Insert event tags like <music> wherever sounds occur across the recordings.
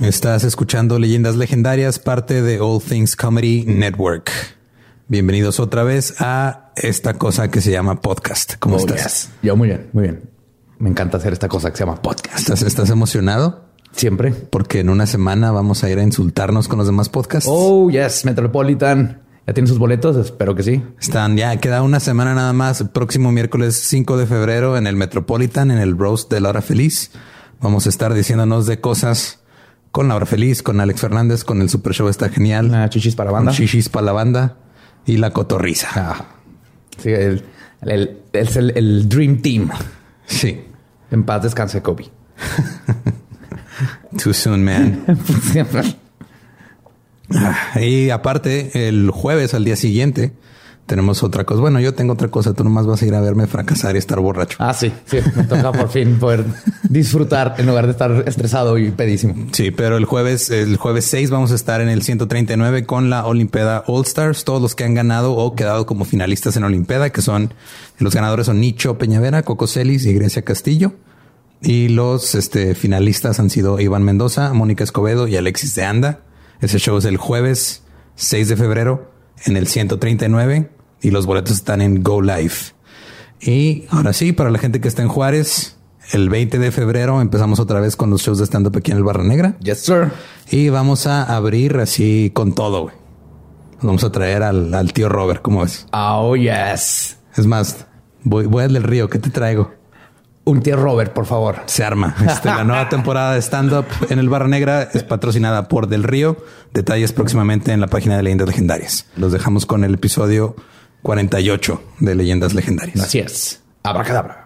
Estás escuchando Leyendas Legendarias, parte de All Things Comedy Network. Bienvenidos otra vez a esta cosa que se llama podcast. ¿Cómo Oh, estás? yes. Yo muy bien, muy bien. Me encanta hacer esta cosa que se llama podcast. ¿Estás, estás emocionado? Siempre. Porque en una semana vamos a ir a insultarnos con los demás podcasts. Oh, yes, Metropolitan. ¿Ya tienen sus boletos? Espero que sí. Están ya, queda una semana nada más. El próximo miércoles 5 de febrero en el Metropolitan, en el Roast de la Hora Feliz. Vamos a estar diciéndonos de cosas con la Hora Feliz, con Alex Fernández, con el Super Show está genial. Una chichis para banda. Con Shishis para la banda y la cotorriza. Ah, sí, el, el, el Dream Team. Sí. En paz descanse Kobe. <laughs> Too soon, man. <laughs> Ah, Y aparte, el jueves al día siguiente tenemos otra cosa. Bueno, yo tengo otra cosa. Tú nomás vas a ir a verme fracasar y estar borracho. ah, sí, sí. Me toca por fin poder disfrutar en lugar de estar estresado y pedísimo. Sí, pero el jueves, el jueves 6 vamos a estar en el 139 con la Olimpeda All Stars. Todos los que han ganado o quedado como finalistas en Olimpeda, que son los ganadores son Nicho Peñavera, Coco Celis y Grecia Castillo. Y los este, finalistas han sido Iván Mendoza, Mónica Escobedo y Alexis de Anda. Ese show es el jueves 6 de febrero en el 139 y los boletos están en Go Live. Y ahora sí, para la gente que está en Juárez, el 20 de febrero empezamos otra vez con los shows de stand-up aquí en el Barra Negra. Yes, sir. Y vamos a abrir así con todo, güey. Vamos a traer al, al tío Robert, ¿cómo ves? Oh, yes. Es más, voy, voy al del río, ¿qué te traigo? Un tío Robert, por favor. Se arma. Este, la nueva <laughs> temporada de stand-up en el Barra Negra es patrocinada por Del Río. Detalles próximamente en la página de Leyendas Legendarias. Los dejamos con el episodio 48 de Leyendas Legendarias. Así es. Abracadabra.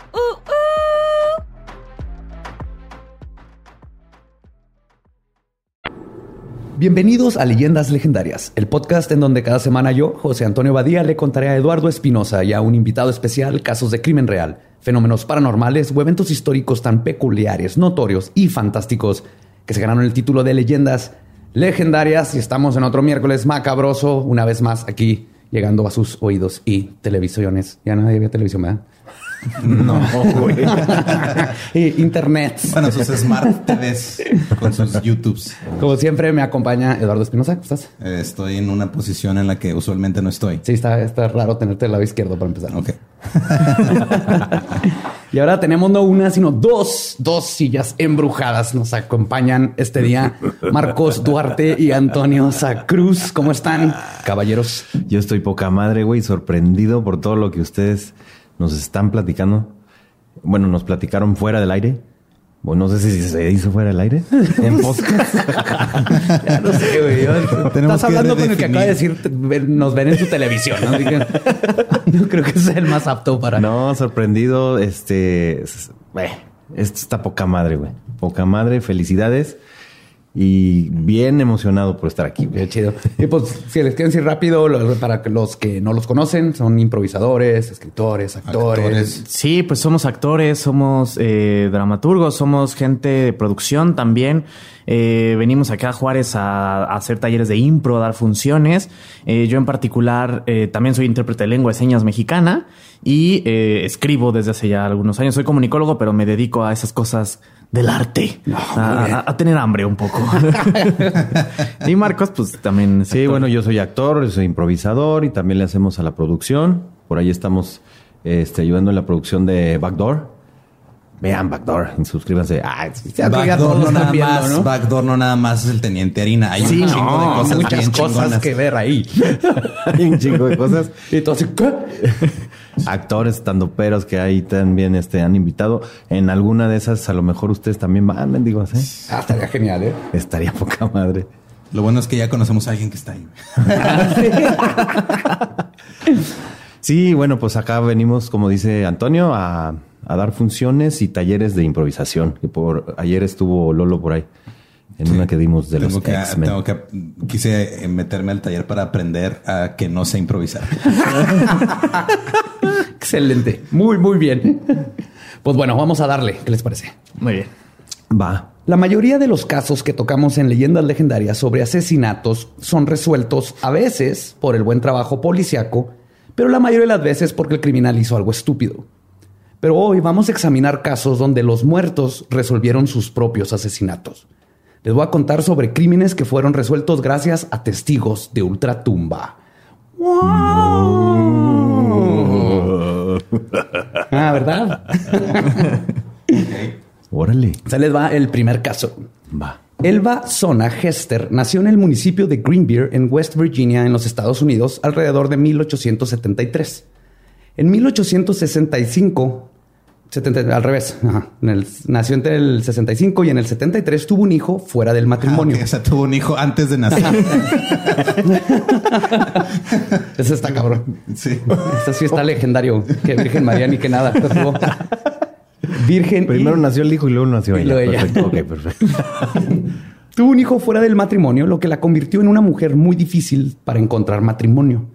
Bienvenidos a Leyendas Legendarias, el podcast en donde cada semana yo, José Antonio Badía, le contaré a Eduardo Espinosa y a un invitado especial casos de crimen real, fenómenos paranormales o eventos históricos tan peculiares, notorios y fantásticos que se ganaron el título de Leyendas Legendarias y estamos en otro miércoles macabroso, una vez más aquí llegando a sus oídos y televisiones. Ya nadie ve televisión, ¿verdad? No, güey. <laughs> Internet. Bueno, sus Smart TVs con sus YouTubes. Como siempre me acompaña Eduardo Espinosa, ¿cómo estás? Eh, estoy en una posición en la que usualmente no estoy. Sí, está, está raro tenerte del lado izquierdo para empezar. Ok. <laughs> Y ahora tenemos no una, sino dos, dos sillas embrujadas. Nos acompañan este día Marcos Duarte y Antonio Sacruz. ¿Cómo están, caballeros? Yo estoy poca madre, güey, sorprendido por todo lo que ustedes nos están platicando. Bueno, nos platicaron fuera del aire. Bueno, no sé si se hizo fuera del aire. <laughs> En podcast. <laughs> Ya no sé, güey. <laughs> Estás hablando con el que acaba de decir, nos ven en su televisión. ¿no? Yo creo que es el más apto para... no, sorprendido. Este. es- güey, esto está poca madre, güey. Poca madre. Felicidades. Y bien emocionado por estar aquí. Qué chido. Y pues, si les quieren decir rápido, para los que no los conocen, son improvisadores, escritores, actores. Actores. Sí, pues somos actores, somos eh, dramaturgos, somos gente de producción también. Eh, venimos acá a Juárez a, a hacer talleres de impro, a dar funciones. Eh, yo en particular eh, también soy intérprete de lengua de señas mexicana y eh, escribo desde hace ya algunos años. Soy comunicólogo, pero me dedico a esas cosas del arte, a, a- a tener hambre un poco. <laughs> y Marcos, pues también. Sí, actor. bueno, yo soy actor, soy improvisador y también le hacemos a la producción. Por ahí estamos este, ayudando en la producción de Backdoor. Vean Backdoor y suscríbanse. Ah, Backdoor no nada viendo, más, ¿no? Backdoor no nada más es el teniente harina. Hay Sí, un chingo no, de cosas muchas bien cosas chingonas. que ver ahí. <laughs> Hay un chingo de cosas. y así, ¿qué? <laughs> Actores, estandoperos que ahí también este, han invitado. En alguna de esas, a lo mejor ustedes también van, mendigos, ¿eh? Ah, estaría genial, ¿eh? Estaría poca madre. Lo bueno es que ya conocemos a alguien que está ahí. <laughs> Sí, bueno, pues acá venimos, como dice Antonio, a, a dar funciones y talleres de improvisación. Que por ayer estuvo Lolo por ahí, en una que dimos de tengo los que, X-Men. tengo que quise eh, meterme al taller para aprender a que no sé improvisar. <laughs> Excelente. Muy, muy bien. Pues bueno, vamos a darle. ¿Qué les parece? Muy bien. Va. La mayoría de los casos que tocamos en leyendas legendarias sobre asesinatos son resueltos a veces por el buen trabajo policiaco, pero la mayoría de las veces porque el criminal hizo algo estúpido. Pero hoy vamos a examinar casos donde los muertos resolvieron sus propios asesinatos. Les voy a contar sobre crímenes que fueron resueltos gracias a testigos de ultratumba. Ah, ¿verdad? Órale. Se les va el primer caso. Va. Elva Zona Hester nació en el municipio de Greenbeer, en West Virginia, en los Estados Unidos, alrededor de 1873. En 1865, 70 al revés, ajá, en el- nació entre el 65 y en el 73 tuvo un hijo fuera del matrimonio. Ah, ok, o sea, tuvo un hijo antes de nacer. <laughs> Ese está cabrón. sí. Sí está legendario. Que Virgen María ni que nada. Virgen. y- Primero nació el hijo y luego nació Y ella. luego ella. Perfecto. Ok, perfecto. Tuvo un hijo fuera del matrimonio, lo que la convirtió en una mujer muy difícil para encontrar matrimonio.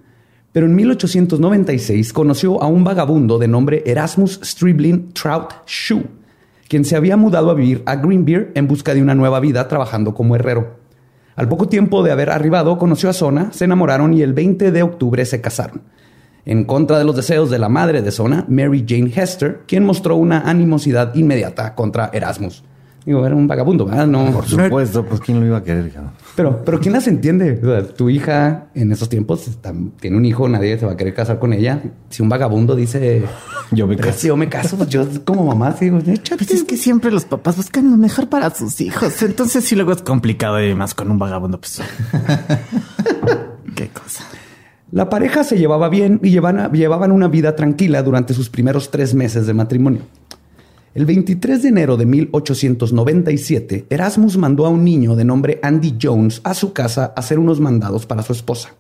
Pero en 1896 conoció a un vagabundo de nombre Erasmus Stribling Trout Shoe, quien se había mudado a vivir a Greenbeer en busca de una nueva vida trabajando como herrero. Al poco tiempo de haber arribado, conoció a Sona, se enamoraron y el 20 de octubre se casaron. En contra de los deseos de la madre de Sona, Mary Jane Hester, quien mostró una animosidad inmediata contra Erasmus. Digo, era un vagabundo, ¿verdad? No, Por supuesto, pues quién lo iba a querer, cabrón? pero, pero ¿quién las entiende? O sea, tu hija en esos tiempos está- tiene un hijo, nadie se va a querer casar con ella. Si un vagabundo dice, Yo me "Pero caso". si yo me caso, pues yo como mamá digo, échate. Pues es que siempre los papás buscan lo mejor para sus hijos. Entonces, sí, luego es complicado y más con un vagabundo. Pues, <laughs> qué cosa. La pareja se llevaba bien y llevan- llevaban una vida tranquila durante sus primeros tres meses de matrimonio. El 23 de enero de 1897, Erasmus mandó a un niño de nombre Andy Jones a su casa a hacer unos mandados para su esposa.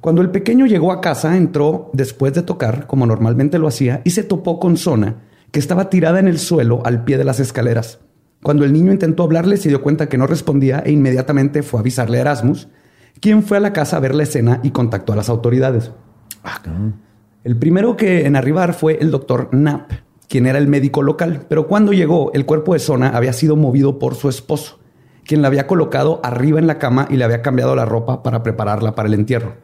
Cuando el pequeño llegó a casa, entró después de tocar, como normalmente lo hacía, y se topó con Sona, que estaba tirada en el suelo al pie de las escaleras. Cuando el niño intentó hablarle, se dio cuenta que no respondía e inmediatamente fue a avisarle a Erasmus, quien fue a la casa a ver la escena y contactó a las autoridades. El primero que en arribar fue el doctor Knapp, quien era el médico local, pero cuando llegó, el cuerpo de Sona había sido movido por su esposo, quien la había colocado arriba en la cama y le había cambiado la ropa para prepararla para el entierro.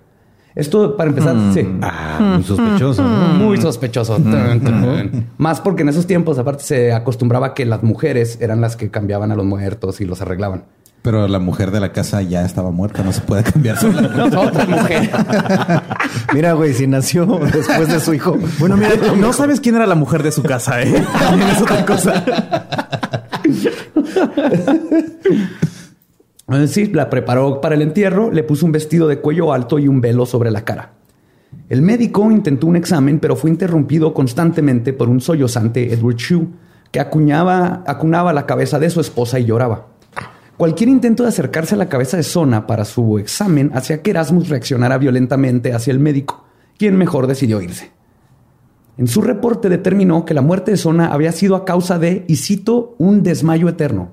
Esto, para empezar, sí. Ah, muy sospechoso. ¿no? Muy sospechoso. Tun. Más porque en esos tiempos, aparte, se acostumbraba que las mujeres eran las que cambiaban a los muertos y los arreglaban. Pero la mujer de la casa ya estaba muerta, no se puede cambiar sola. <laughs> Otra mujer. <laughs> Mira, güey, si nació después de su hijo. Bueno, mira, <laughs> no sabes quién era la mujer de su casa, ¿eh? También es otra cosa. Eh, Sí, la preparó para el entierro, le puso un vestido de cuello alto y un velo sobre la cara. El médico intentó un examen, pero fue interrumpido constantemente por un sollozante Edward Shue, que acuñaba, acunaba la cabeza de su esposa y lloraba. Cualquier intento de acercarse a la cabeza de Sona para su examen hacía que Erasmus reaccionara violentamente hacia el médico, quien mejor decidió irse. En su reporte determinó que la muerte de Sona había sido a causa de, y cito, un desmayo eterno.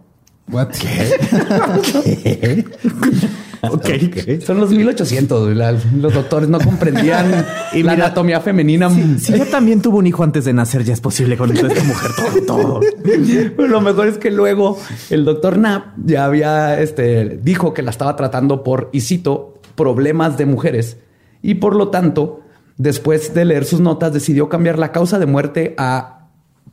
What? <laughs> <laughs> <laughs> Ok. Son los 1800. la- los doctores no comprendían <laughs> Y la mira, anatomía femenina. Si ella también tuvo un hijo antes de nacer, ya es posible con esta mujer todo, todo. Pero <laughs> lo mejor es que luego el doctor Knapp ya había, este, dijo que la estaba tratando por, y cito, problemas de mujeres. Y por lo tanto, después de leer sus notas, decidió cambiar la causa de muerte a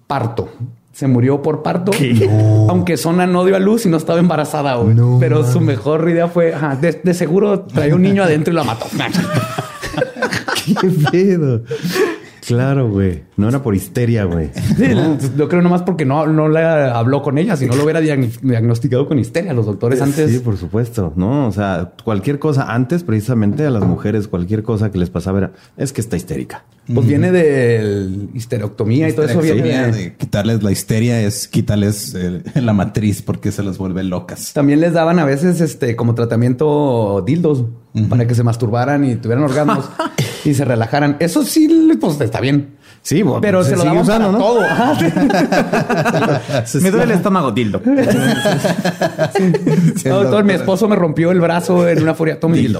parto. Se murió por parto, <laughs> aunque Sona no dio a luz y no estaba embarazada. güey. Pero su mejor idea fue, ajá, de, de seguro traía un niño adentro y la mató. <laughs> ¿Qué pedo? Claro, güey. No era por histeria, güey. Yo creo nomás porque no, no le habló con ella, si no lo hubiera diagnosticado con histeria. Los doctores antes. Sí, por supuesto. No, o sea, cualquier cosa antes, precisamente a las mujeres, cualquier cosa que les pasaba era, es que está histérica. Pues viene de histerectomía y todo eso viene de... quitarles la histeria es quitarles eh, <laughs> la matriz porque se las vuelve locas. También les daban a veces este como tratamiento dildos para que se masturbaran y tuvieran orgasmos <laughs> y se relajaran. Eso sí, pues está bien. Sí, pero se, lo daban usando, para todo. <laughs> me duele el estómago, dildo. Doctor, mi esposo me rompió el brazo en una furia. Tome dildo.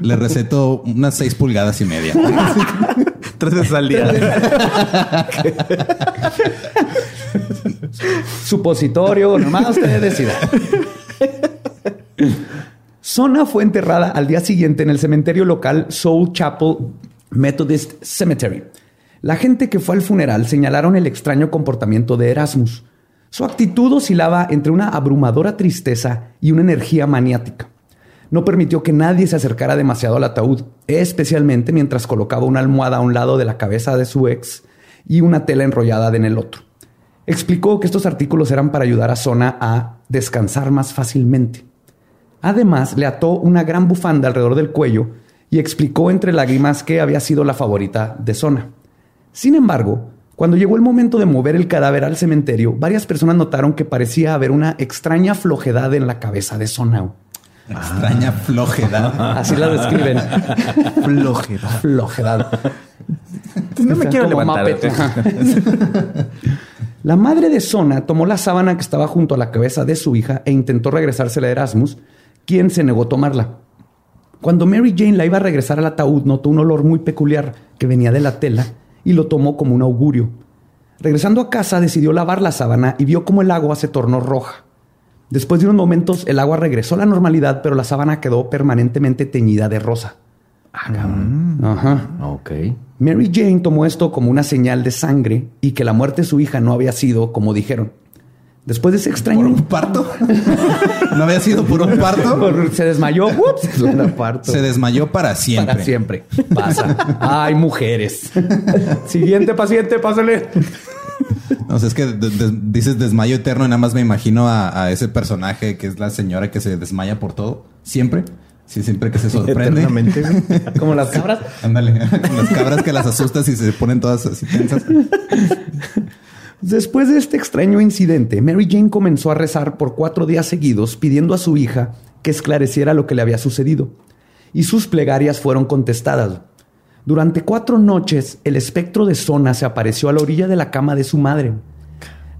Le receto unas seis pulgadas y media. <laughs> Tres veces al día. Supositorio, nomás ustedes decidan. Sona fue enterrada al día siguiente en el cementerio local Soul Chapel Methodist Cemetery. La gente que fue al funeral señalaron el extraño comportamiento de Erasmus. Su actitud oscilaba entre una abrumadora tristeza y una energía maniática. No permitió que nadie se acercara demasiado al ataúd, especialmente mientras colocaba una almohada a un lado de la cabeza de su ex y una tela enrollada en el otro. Explicó que estos artículos eran para ayudar a Sona a descansar más fácilmente. Además, le ató una gran bufanda alrededor del cuello y explicó entre lágrimas que había sido la favorita de Sona. Sin embargo, cuando llegó el momento de mover el cadáver al cementerio, varias personas notaron que parecía haber una extraña flojedad en la cabeza de Sona. Extraña flojedad. Así la describen. flojedad. Flojedad. No me quiero levantar. la madre de Sona tomó la sábana que estaba junto a la cabeza de su hija e intentó regresársela a Erasmus, quien se negó a tomarla. Cuando Mary Jane la iba a regresar al ataúd, notó un olor muy peculiar que venía de la tela y lo tomó como un augurio. Regresando a casa, decidió lavar la sábana y vio cómo el agua se tornó roja. Después de unos momentos, el agua regresó a la normalidad, pero la sábana quedó permanentemente teñida de rosa. Ah, cabrón. Ajá. Ok. Mary Jane tomó esto como una señal de sangre y que la muerte de su hija no había sido como dijeron. Después de ese extraño. ¿Por un parto? <laughs> ¿No había sido por un parto? Se desmayó. <laughs> Se desmayó para siempre. Para siempre. Pasa. <laughs> Ay, mujeres. Siguiente paciente, pásale. No sé, es que dices desmayo eterno y nada más me imagino a, ese personaje que es la señora que se desmaya por todo. Siempre. Sí, siempre que se sorprende. <laughs> Como las cabras. Ándale, como <laughs> las cabras que las asustas y se ponen todas así tensas. Después de este extraño incidente, Mary Jane comenzó a rezar por cuatro días seguidos pidiendo a su hija que esclareciera lo que le había sucedido. Y sus plegarias fueron contestadas. Durante cuatro noches, el espectro de Sona se apareció a la orilla de la cama de su madre.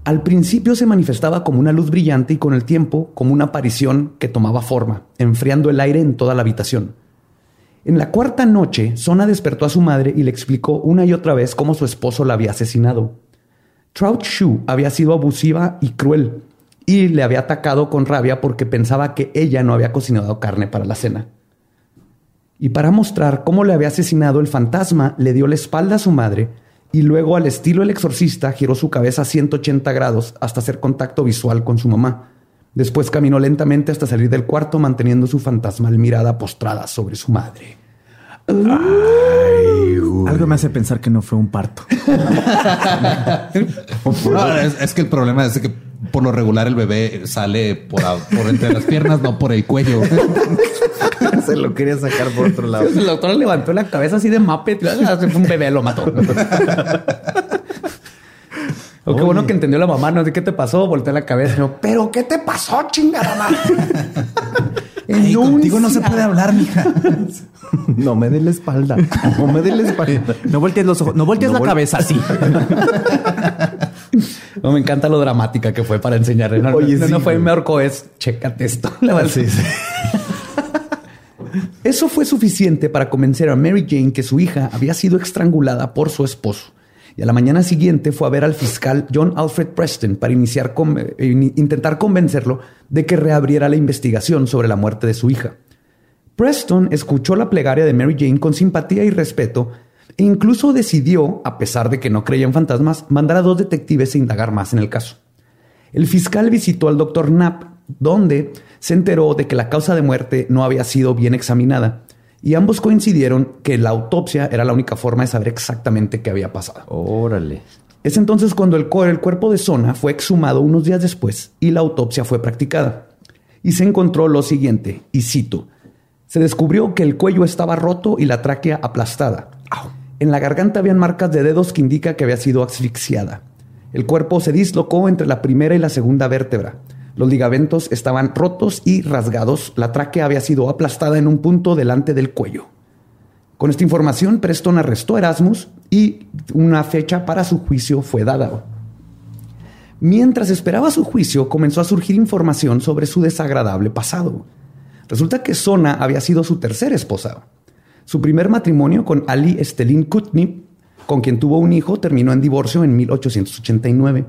Al principio se manifestaba como una luz brillante y con el tiempo como una aparición que tomaba forma, enfriando el aire en toda la habitación. En la cuarta noche, Sona despertó a su madre y le explicó una y otra vez cómo su esposo la había asesinado. Trout Shoe había sido abusiva y cruel y le había atacado con rabia porque pensaba que ella no había cocinado carne para la cena. Y para mostrar cómo le había asesinado, el fantasma le dio la espalda a su madre y luego, al estilo el exorcista, giró su cabeza a 180 grados hasta hacer contacto visual con su mamá. Después caminó lentamente hasta salir del cuarto, manteniendo su fantasmal mirada postrada sobre su madre. Algo me hace pensar que no fue un parto. <laughs> es, que el problema es que por lo regular el bebé sale por, por entre las piernas, no por el cuello. <laughs> Se lo quería sacar por otro lado. El doctor levantó la cabeza así de mape. Un bebé lo mató. O qué bueno que entendió la mamá, no sé qué te pasó, volteé la cabeza. pero ¿qué te pasó, chingada mamá? <laughs> contigo no se puede hablar, mija. <laughs> No me dé la espalda. No me dé la espalda. No voltees los ojos. No voltees la cabeza así. No, me encanta lo dramática que fue para enseñarle. No, Oye, no, fue me es chécate esto. <laughs> Eso fue suficiente para convencer a Mary Jane que su hija había sido estrangulada por su esposo. Y a la mañana siguiente fue a ver al fiscal John Alfred Preston para iniciar eh, intentar convencerlo de que reabriera la investigación sobre la muerte de su hija. Preston escuchó la plegaria de Mary Jane con simpatía y respeto e incluso decidió, a pesar de que no creía en fantasmas, mandar a dos detectives a indagar más en el caso. El fiscal visitó al doctor Knapp, donde se enteró de que la causa de muerte no había sido bien examinada y ambos coincidieron que la autopsia era la única forma de saber exactamente qué había pasado. Órale. Es entonces cuando el, el cuerpo de Sona fue exhumado unos días después y la autopsia fue practicada. Y se encontró lo siguiente, y cito, se descubrió que el cuello estaba roto y la tráquea aplastada. En la garganta habían marcas de dedos que indica que había sido asfixiada. El cuerpo se dislocó entre la primera y la segunda vértebra. Los ligamentos estaban rotos y rasgados. La tráquea había sido aplastada en un punto delante del cuello. Con esta información, Preston arrestó a Erasmus y una fecha para su juicio fue dada. Mientras esperaba su juicio, comenzó a surgir información sobre su desagradable pasado. Resulta que Sona había sido su tercera esposa. Su primer matrimonio con Ali Estelin Kutni, con quien tuvo un hijo, terminó en divorcio en 1889,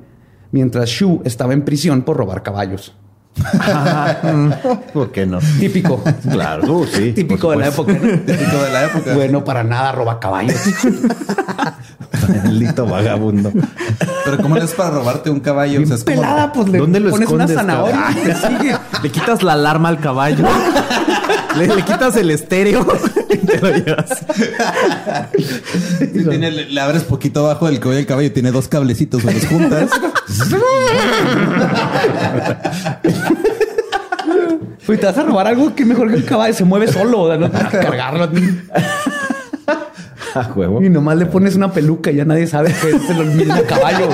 mientras Shu estaba en prisión por robar caballos. <laughs> ¿Por qué no? Típico. Claro, uh, sí. Típico de la época. Típico de la época. Bueno, para nada roba caballos. <laughs> Maldito vagabundo. Pero ¿cómo es para robarte un caballo? O sea, es como- Pelada, pues le ¿Dónde lo pones una escondes, zanahoria. cabrón? y te sigue. <laughs> Le quitas la alarma al caballo. Le, le quitas el estéreo <laughs> y te lo llevas. Sí, tiene- le, le abres poquito abajo del cuello del caballo y tiene dos cablecitos, o los juntas. Uy, te vas a robar algo que mejor que el caballo se mueve solo. o sea, No que cargarlo. A huevo. Y nomás le pones una peluca y ya nadie sabe que es el mismo caballo.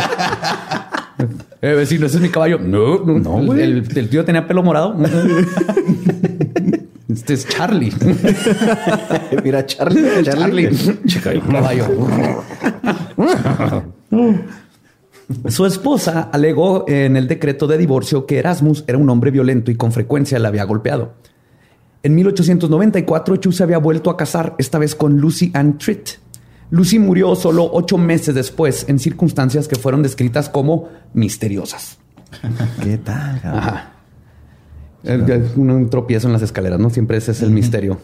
Eh, vecino, ese es mi caballo. No, no, no. El, güey. el- el tío tenía pelo morado. <laughs> Este es Charlie. <laughs> Mira, Charlie. Charlie. Chica, El caballo. Su esposa alegó en el decreto de divorcio que Erasmus era un hombre violento y con frecuencia la había golpeado. En 1894, Chu se había vuelto a casar, esta vez con Lucy Ann Tritt. Lucy murió solo ocho meses después en circunstancias que fueron descritas como misteriosas. ¿Qué tal? cabrón? Ajá. Un, un tropiezo en las escaleras, ¿no? Siempre ese es el misterio.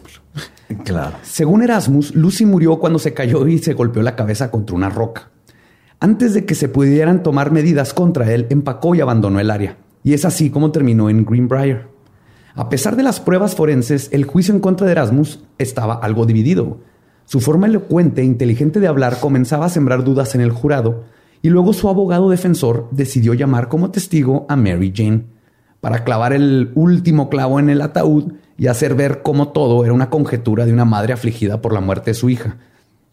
Claro. Según Erasmus, Lucy murió cuando se cayó y se golpeó la cabeza contra una roca. Antes de que se pudieran tomar medidas contra él, empacó y abandonó el área. Y es así como terminó en Greenbrier. A pesar de las pruebas forenses, el juicio en contra de Erasmus estaba algo dividido. Su forma elocuente e inteligente de hablar comenzaba a sembrar dudas en el jurado, y luego su abogado defensor decidió llamar como testigo a Mary Jane para clavar el último clavo en el ataúd y hacer ver cómo todo era una conjetura de una madre afligida por la muerte de su hija.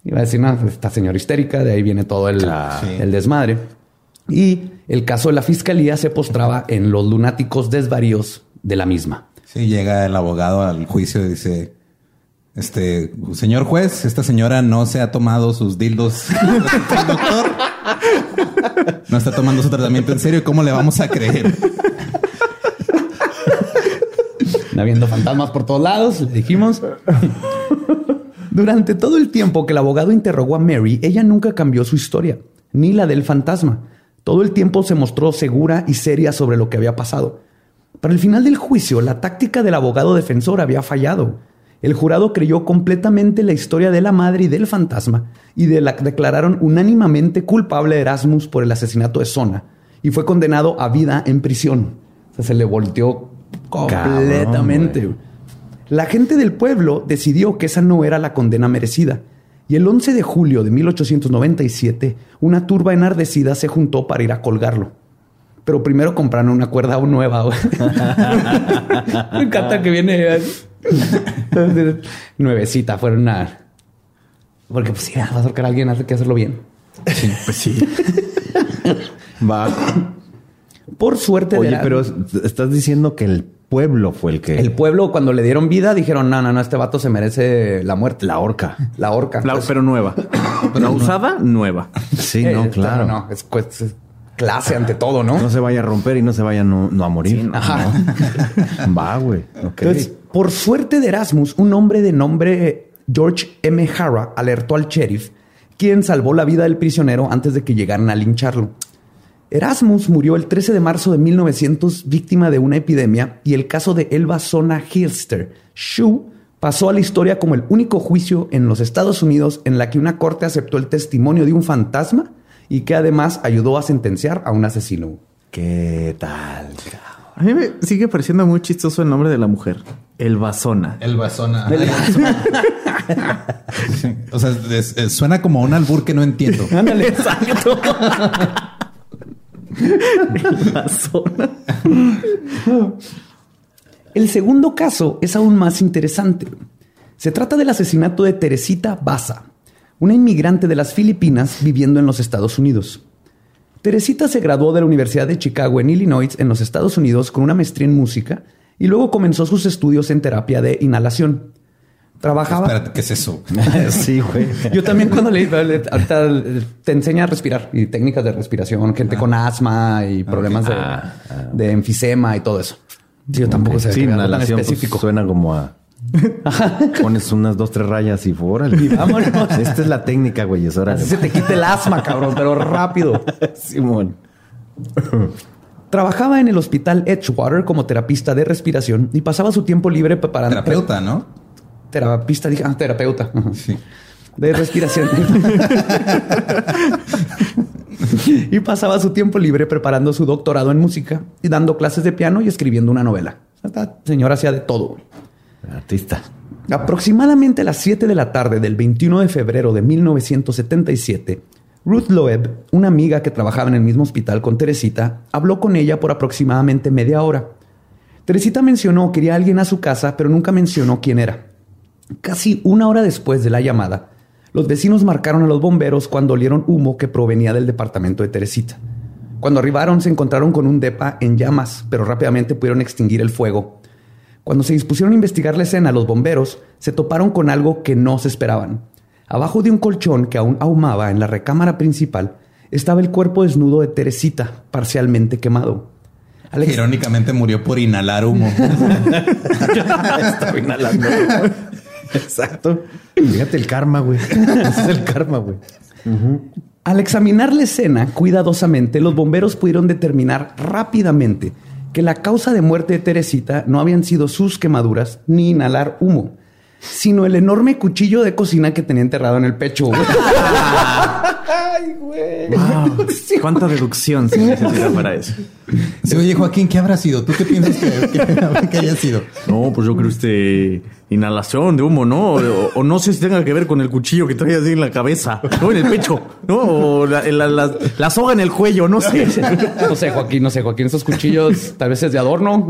Iba a decir, no, esta señora histérica, de ahí viene todo el, desmadre. Y el caso de la fiscalía se postraba en los lunáticos desvaríos de la misma. Sí, llega el abogado al juicio y dice: Este, señor juez, esta señora no se ha tomado sus dildos <laughs> doctor. No está tomando su tratamiento en serio. ¿Cómo le vamos a creer? Habiendo fantasmas por todos lados, le dijimos. <laughs> Durante todo el tiempo que el abogado interrogó a Mary, ella nunca cambió su historia, ni la del fantasma. Todo el tiempo se mostró segura y seria sobre lo que había pasado. Para el final del juicio, la táctica del abogado defensor había fallado. El jurado creyó completamente la historia de la madre y del fantasma y de la declararon unánimemente culpable a Erasmus por el asesinato de Sona y fue condenado a vida en prisión. O sea, se le volteó completamente. Cabrón, la gente del pueblo decidió que esa no era la condena merecida. Y el 11 de julio de 1897, una turba enardecida se juntó para ir a colgarlo. Pero primero compraron una cuerda nueva. <laughs> Me encanta que viene nuevecita. Fueron una... Porque pues sí, vas a ahorcar a alguien, hace que hacerlo bien. Pues sí. <laughs> Va. Por suerte de Oye, la- pero estás diciendo que el pueblo fue el que. el pueblo cuando le dieron vida dijeron, no, no, no, este vato se merece la muerte. La horca. La horca. La- Pues, pero nueva. <coughs> La usada, nueva. Sí, eh, no, claro. No, es, pues, es clase ante todo, ¿no? No se vaya a romper y no se vaya no, no a morir. Ajá. No. <laughs> Va, güey. Ok. Entonces, por suerte de Erasmus, un hombre de nombre George M. Hara alertó al sheriff, quien salvó la vida del prisionero antes de que llegaran a lincharlo. Erasmus murió el 13 de marzo de 1900 víctima de una epidemia y el caso de Elba Sona Hilster, Shu, pasó a la historia como el único juicio en los Estados Unidos en la que una corte aceptó el testimonio de un fantasma y que además ayudó a sentenciar a un asesino. ¿Qué tal? A mí me sigue pareciendo muy chistoso el nombre de la mujer. El Basona. El Basona. o sea, es- es- suena como un albur que no entiendo. Ándale. <laughs> Exacto. <laughs> El segundo caso es aún más interesante. Se trata del asesinato de Teresita Baza, una inmigrante de las Filipinas viviendo en los Estados Unidos. Teresita se graduó de la Universidad de Chicago en Illinois, en los Estados Unidos, con una maestría en música y luego comenzó sus estudios en terapia de inhalación. Trabajaba. Espérate, ¿qué es eso? <laughs> sí, güey. Yo también cuando leí, ahorita te enseña a respirar y técnicas de respiración, gente con asma y problemas de, Ah, de enfisema y todo eso. Yo tampoco sé Sí, inhalación pues, específico. suena como a... <laughs> Pones unas dos, tres rayas y órale. Y vámonos. Esta es la técnica, güey. Es. Así se te quita el asma, cabrón, pero rápido. <laughs> Simón. Trabajaba en el hospital Edgewater como terapista de respiración y pasaba su tiempo libre preparando. Terapeuta, ¿no? Terapista, dije, ah, terapeuta. Sí. de respiración. <laughs> y pasaba su tiempo libre preparando su doctorado en música y dando clases de piano y escribiendo una novela. Esta señora hacía de todo. Artista. Aproximadamente a las 7 de la tarde del 21 de febrero de 1977, Ruth Loeb, una amiga que trabajaba en el mismo hospital con Teresita, habló con ella por aproximadamente media hora. Teresita mencionó que iría alguien a su casa, pero nunca mencionó quién era. Casi una hora después de la llamada, los vecinos marcaron a los bomberos cuando olieron humo que provenía del departamento de Teresita. Cuando arribaron se encontraron con un depa en llamas, pero rápidamente pudieron extinguir el fuego. Cuando se dispusieron a investigar la escena, los bomberos se toparon con algo que no se esperaban. Abajo de un colchón que aún ahumaba en la recámara principal estaba el cuerpo desnudo de Teresita, parcialmente quemado. Alex- Irónicamente murió por inhalar humo. <laughs> Estaba inhalando. Exacto. Fíjate el karma, güey. <laughs> Ese es el karma, güey. Al examinar la escena cuidadosamente, los bomberos pudieron determinar rápidamente que la causa de muerte de Teresita no habían sido sus quemaduras ni inhalar humo, sino el enorme cuchillo de cocina que tenía enterrado en el pecho. güey. <laughs> Wow. <laughs> ¿Cuánta deducción se necesita para eso? Sí, Oye, Joaquín, ¿qué habrá sido? ¿Tú qué piensas que, que- que haya sido? No, pues yo creo este inhalación de humo, ¿no? O, o no sé si tenga que ver con el cuchillo que trae así en la cabeza, no en el pecho, ¿no? O la, la- la- la soga en el cuello, no sé. No sé, Joaquín, no sé, Joaquín, esos cuchillos tal vez es de adorno.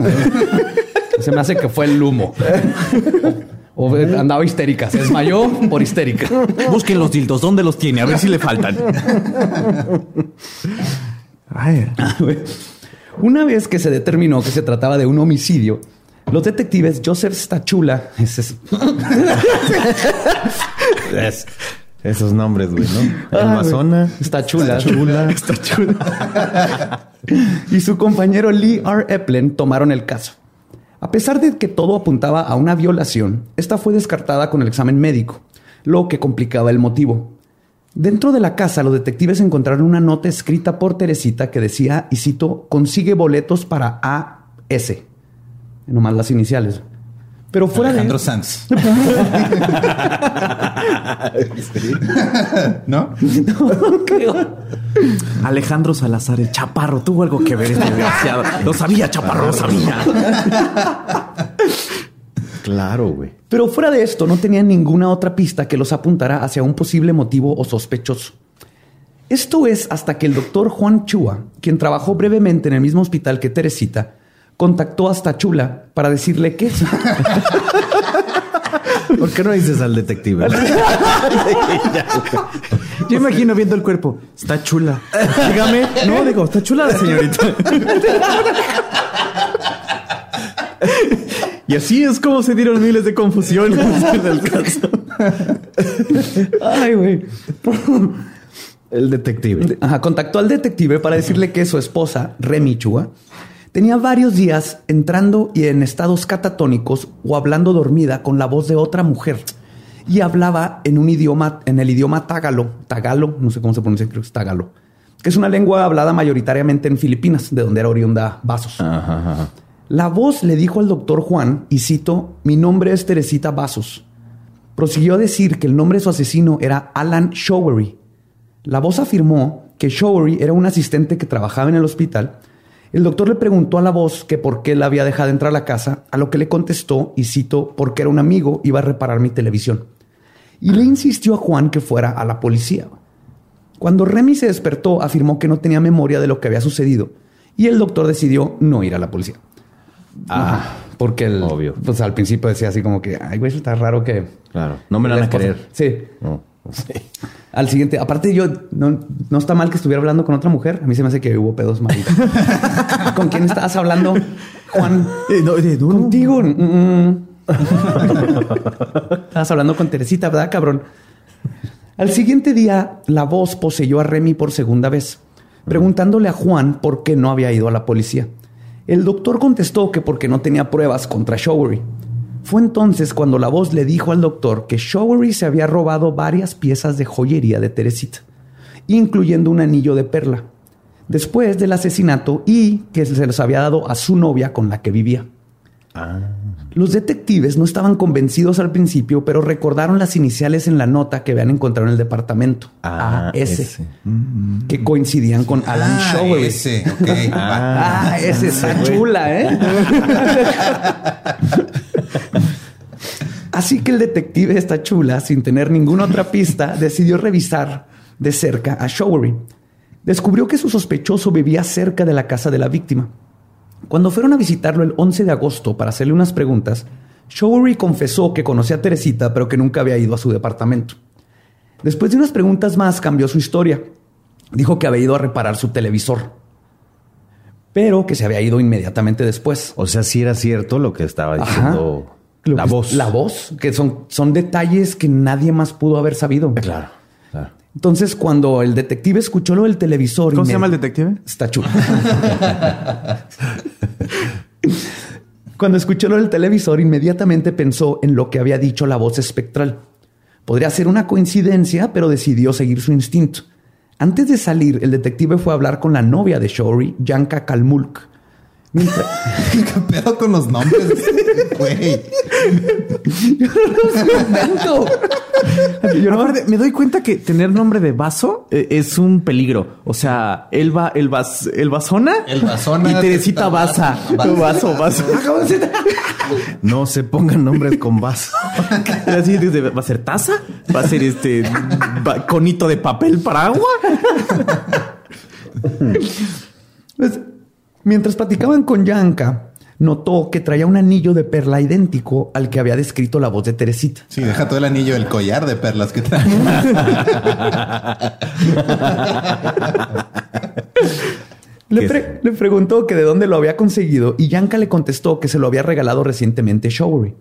Se me hace que fue el humo. O andaba histérica, se desmayó por histérica. Busquen los dildos, ¿dónde los tiene? A ver si le faltan. Ay, Una vez que se determinó que se trataba de un homicidio, los detectives Joseph Stachula, ese es- <laughs> Es- Esos nombres, güey, ¿no? Ah, Mazona. Está chula. Está chula. <laughs> y su compañero Lee R. Eplen tomaron el caso. A pesar de que todo apuntaba a una violación, esta fue descartada con el examen médico, lo que complicaba el motivo. Dentro de la casa, los detectives encontraron una nota escrita por Teresita que decía, y cito, consigue boletos para AS. Nomás las iniciales. Pero fuera de... Alejandro Sanz. <laughs> ¿No? No creo. Alejandro Salazar, el chaparro, tuvo algo que ver, este desgraciado. Lo sabía, chaparro, lo sabía. Claro, güey. Pero fuera de esto, no tenían ninguna otra pista que los apuntara hacia un posible motivo o sospechoso. Esto es hasta que el doctor Juan Chua, quien trabajó brevemente en el mismo hospital que Teresita, contactó hasta Chula para decirle que <laughs> ¿Por qué no dices al detective? <laughs> Yo imagino viendo el cuerpo. Está chula. Dígame. No, digo, está chula la señorita. Y así es como se dieron miles de confusiones en el caso. Ay, güey. El detective. Ajá, contactó al detective para decirle que su esposa, Remy Chua, tenía varios días entrando y en estados catatónicos o hablando dormida con la voz de otra mujer y hablaba en un idioma, en el idioma tagalo, tagalo, no sé cómo se pronuncia, creo que es tagalo, que es una lengua hablada mayoritariamente en Filipinas, de donde era oriunda Vasos. Ajá, ajá. La voz le dijo al doctor Juan, y cito, mi nombre es Teresita Vasos. Prosiguió a decir que el nombre de su asesino era Alan Showery. La voz afirmó que Showery era un asistente que trabajaba en el hospital El doctor le preguntó a la voz que por qué la había dejado entrar a la casa, a lo que le contestó, y cito, porque era un amigo, iba a reparar mi televisión. Y le insistió a Juan que fuera a la policía. Cuando Remy se despertó, afirmó que no tenía memoria de lo que había sucedido, y el doctor decidió no ir a la policía. Ah, porque el, obvio. Pues al principio decía así como que, ay, güey, está raro que. Claro, no me la van a creer. Sí. No, <laughs> sí. Al siguiente, aparte yo, no, no está mal que estuviera hablando con otra mujer. A mí se me hace que hubo pedos mal. <laughs> ¿Con quién estabas hablando, Juan? Eh, no, eh, no. Contigo. Mm. estabas hablando con Teresita, ¿verdad, cabrón? Al siguiente día, la voz poseyó a Remy por segunda vez, preguntándole a Juan por qué no había ido a la policía. El doctor contestó que porque no tenía pruebas contra Showery. Fue entonces cuando la voz le dijo al doctor que Showery se había robado varias piezas de joyería de Teresita, incluyendo un anillo de perla, después del asesinato y que se los había dado a su novia con la que vivía. Los detectives no estaban convencidos al principio, pero recordaron las iniciales en la nota que habían encontrado en el departamento. Ah, AS, ese. que coincidían con Alan Ah, Showery. ese, ok. <laughs> Ah, esa está chula, ¿eh? <laughs> Así que el detective está chula, sin tener ninguna otra pista, <laughs> decidió revisar de cerca a Showery. Descubrió que su sospechoso vivía cerca de la casa de la víctima. Cuando fueron a visitarlo el 11 de agosto para hacerle unas preguntas, Showery confesó que conocía a Teresita, pero que nunca había ido a su departamento. Después de unas preguntas más, cambió su historia. Dijo que había ido a reparar su televisor, pero que se había ido inmediatamente después. O sea, sí era cierto lo que estaba diciendo la que- voz. La voz, que son, son detalles que nadie más pudo haber sabido. Claro, claro. Entonces, cuando el detective escuchó lo del televisor... ¿Cómo se llama el detective? Está chulo. <laughs> Cuando escuchó lo del televisor, inmediatamente pensó en lo que había dicho la voz espectral. Podría ser una coincidencia, pero decidió seguir su instinto. Antes de salir, el detective fue a hablar con la novia de Shory, Yanka Kalmulk. Mientras- <laughs> ¿Qué pedo con los nombres? Güey. Yo aparte, me doy cuenta que tener nombre de vaso eh, es un peligro. O sea, el va, el vas, el vasona, El Vasona, y Teresita Baza. Vaso, vaso. <laughs> No se pongan nombres con vaso. Así va a ser taza, va a ser este conito de papel para agua. Pues, mientras platicaban con Yanka, notó que traía un anillo de perla idéntico al que había descrito la voz de Teresita. Sí, deja todo el anillo, el collar de perlas que trae. <laughs> Le, ¿Qué? pre- le preguntó que de dónde lo había conseguido y Yanka le contestó que se lo había regalado recientemente Showery.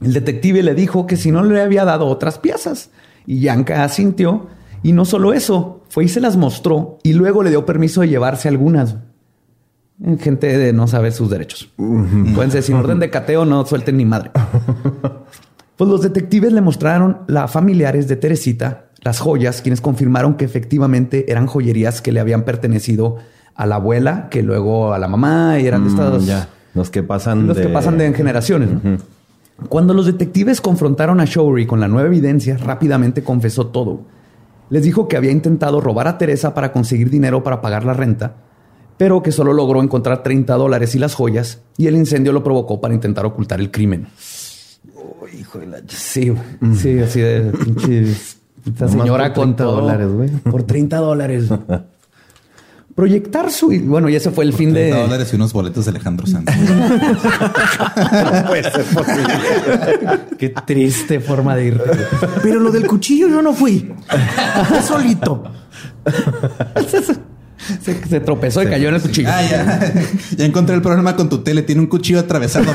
El detective le dijo que si no le había dado otras piezas y Yanka asintió y no solo eso, fue y se las mostró y luego le dio permiso de llevarse algunas. Gente de no saber sus derechos. Pueden ser sin orden de cateo, no suelten ni madre. <laughs> Pues los detectives le mostraron a familiares de Teresita las joyas, quienes confirmaron que efectivamente eran joyerías que le habían pertenecido a la abuela, que luego a la mamá, y eran de. Mm, ya. Los que pasan Los de... que pasan de en generaciones. ¿no? Cuando los detectives confrontaron a Showery con la nueva evidencia, rápidamente confesó todo. Les dijo que había intentado robar a Teresa para conseguir dinero para pagar la renta, pero que solo logró encontrar 30 dólares y las joyas, y el incendio lo provocó para intentar ocultar el crimen. hijo de la... Sí, güey. sí, así de... pinche- <laughs> Esta señora por con 30 todo. dólares, güey. Por 30 dólares. Proyectar su... Bueno, y ese fue el fin de... 30 dólares y unos boletos de Alejandro Sanz. <laughs> <laughs> Qué triste forma de ir. Pero lo del cuchillo yo no fui. Fue solito. Se, se tropezó y cayó en el cuchillo. Ah, ya. <laughs> ya encontré el problema con tu tele. Tiene un cuchillo atravesado. <laughs>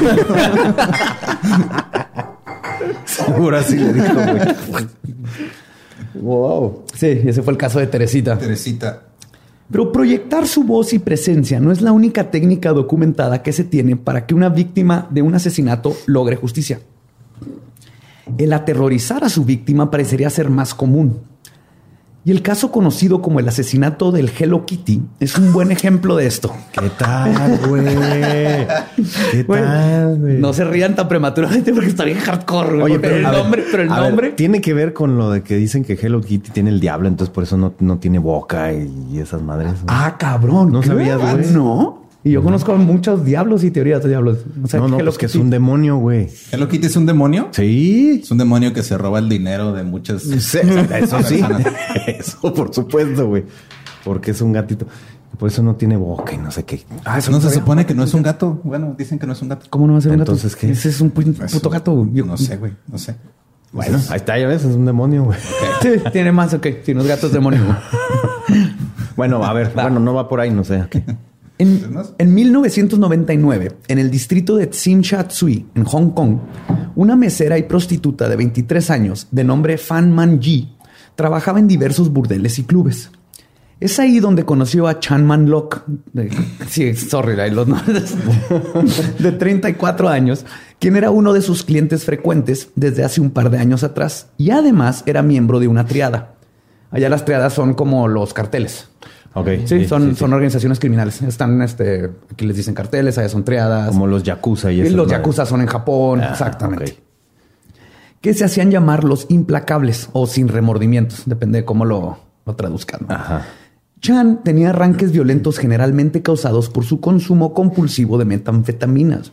Seguro así le dijo, güey. Wow. Sí, ese fue el caso de Teresita. Teresita. Pero proyectar su voz y presencia no es la única técnica documentada que se tiene para que una víctima de un asesinato logre justicia. El aterrorizar a su víctima parecería ser más común. Y el caso conocido como el asesinato del Hello Kitty es un buen ejemplo de esto. <laughs> ¿Qué tal, güey? ¿Qué tal, güey? no se rían tan prematuramente porque está bien hardcore. güey. Oye, pero, el ver, nombre, pero el ver, nombre. tiene que ver con lo de que dicen que Hello Kitty tiene el diablo, entonces por eso no, no tiene boca y, y esas madres. güey. Ah, cabrón. No sabías, güey. No. Y yo conozco muchos diablos y teorías de diablos. O sea, no, no, Hello pues que es un demonio, güey. ¿Hello Kitty es un demonio? Sí. Es un demonio que se roba el dinero de muchas. Sí, Eso sí. <laughs> Eso, por supuesto, güey. Porque es un gatito. Por eso no tiene boca y no sé qué. Ah, eso No se supone que no es un gato. Bueno, dicen que no es un gato. ¿Cómo no va a ser un gato? Entonces, ¿qué? Ese es un pu- puto Eso, gato. Yo- No sé, güey. No sé. Bueno, ahí está, ya ves, es un demonio, güey. Sí, tiene más, ok. Si no es gato es demonio. <laughs> Bueno, a ver, bueno, no va por ahí, no sé. En, en 1999, en el distrito de Tsim Sha Tsui, en Hong Kong, una mesera y prostituta de 23 años, de nombre Fan Man Ji, trabajaba en diversos burdeles y clubes. Es ahí donde conoció a Chan Man Lok, de, sí, sorry, los <laughs> nombres, de 34 años, quien era uno de sus clientes frecuentes desde hace un par de años atrás y además era miembro de una triada. Allá las triadas son como los carteles. Sí, son, sí, son organizaciones criminales. Están, este, aquí les dicen carteles, allá son triadas. Como los yakuza y eso. los yakuza son en Japón, Ah, exactamente. ok. Que se hacían llamar los implacables o sin remordimientos, depende de cómo lo, lo traduzcan. Ajá. Chan tenía arranques violentos generalmente causados por su consumo compulsivo de metanfetaminas.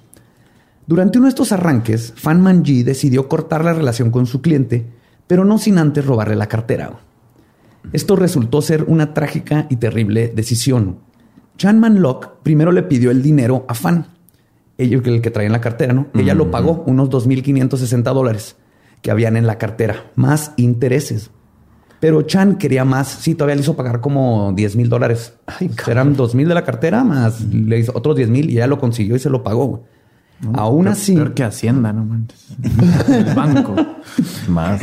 Durante uno de estos arranques, Fan Manji decidió cortar la relación con su cliente, pero no sin antes robarle la cartera. Esto resultó ser una trágica y terrible decisión. Chan Man Lok primero le pidió el dinero a Fan, ella, el que traía en la cartera, ¿no? Ella lo pagó, unos 2.560 dólares que habían en la cartera, más intereses. Pero Chan quería más. Sí, todavía le hizo pagar como 10 mil dólares. Eran 2 mil de la cartera más le hizo otros 10 mil y ella lo consiguió y se lo pagó. Aún así, Peor que Hacienda, no manches. <laughs> El banco. <laughs> Más.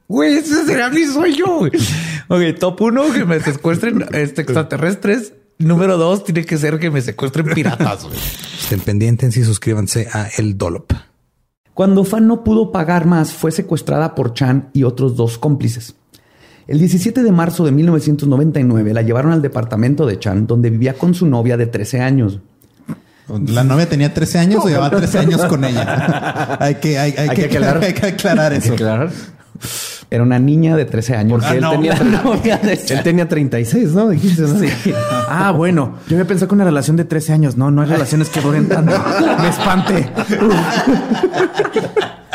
Güey, ese será mi sueño. güey. Ok, top uno, que me secuestren este, extraterrestres. Número dos, tiene que ser que me secuestren piratas. güey. Estén pendientes y suscríbanse a El Dolop. Cuando Fan no pudo pagar más, fue secuestrada por Chan y otros dos cómplices. El 17 de marzo de 1999 la llevaron al departamento de Chan, donde vivía con su novia de 13 años. La novia tenía 13 años o llevaba 13 años con ella. <laughs> Hay que, hay, hay Hay que, que aclarar. <laughs> hay que aclarar eso. Claro. Era una niña de 13 años. Porque él, no. tenía, <laughs> La novia de Chan. él tenía 36, ¿no? Dijiste, ¿no? Ah, bueno. Yo había pensado que una relación de 13 años. No, no hay relaciones que duren tanto. Me espanté. <laughs>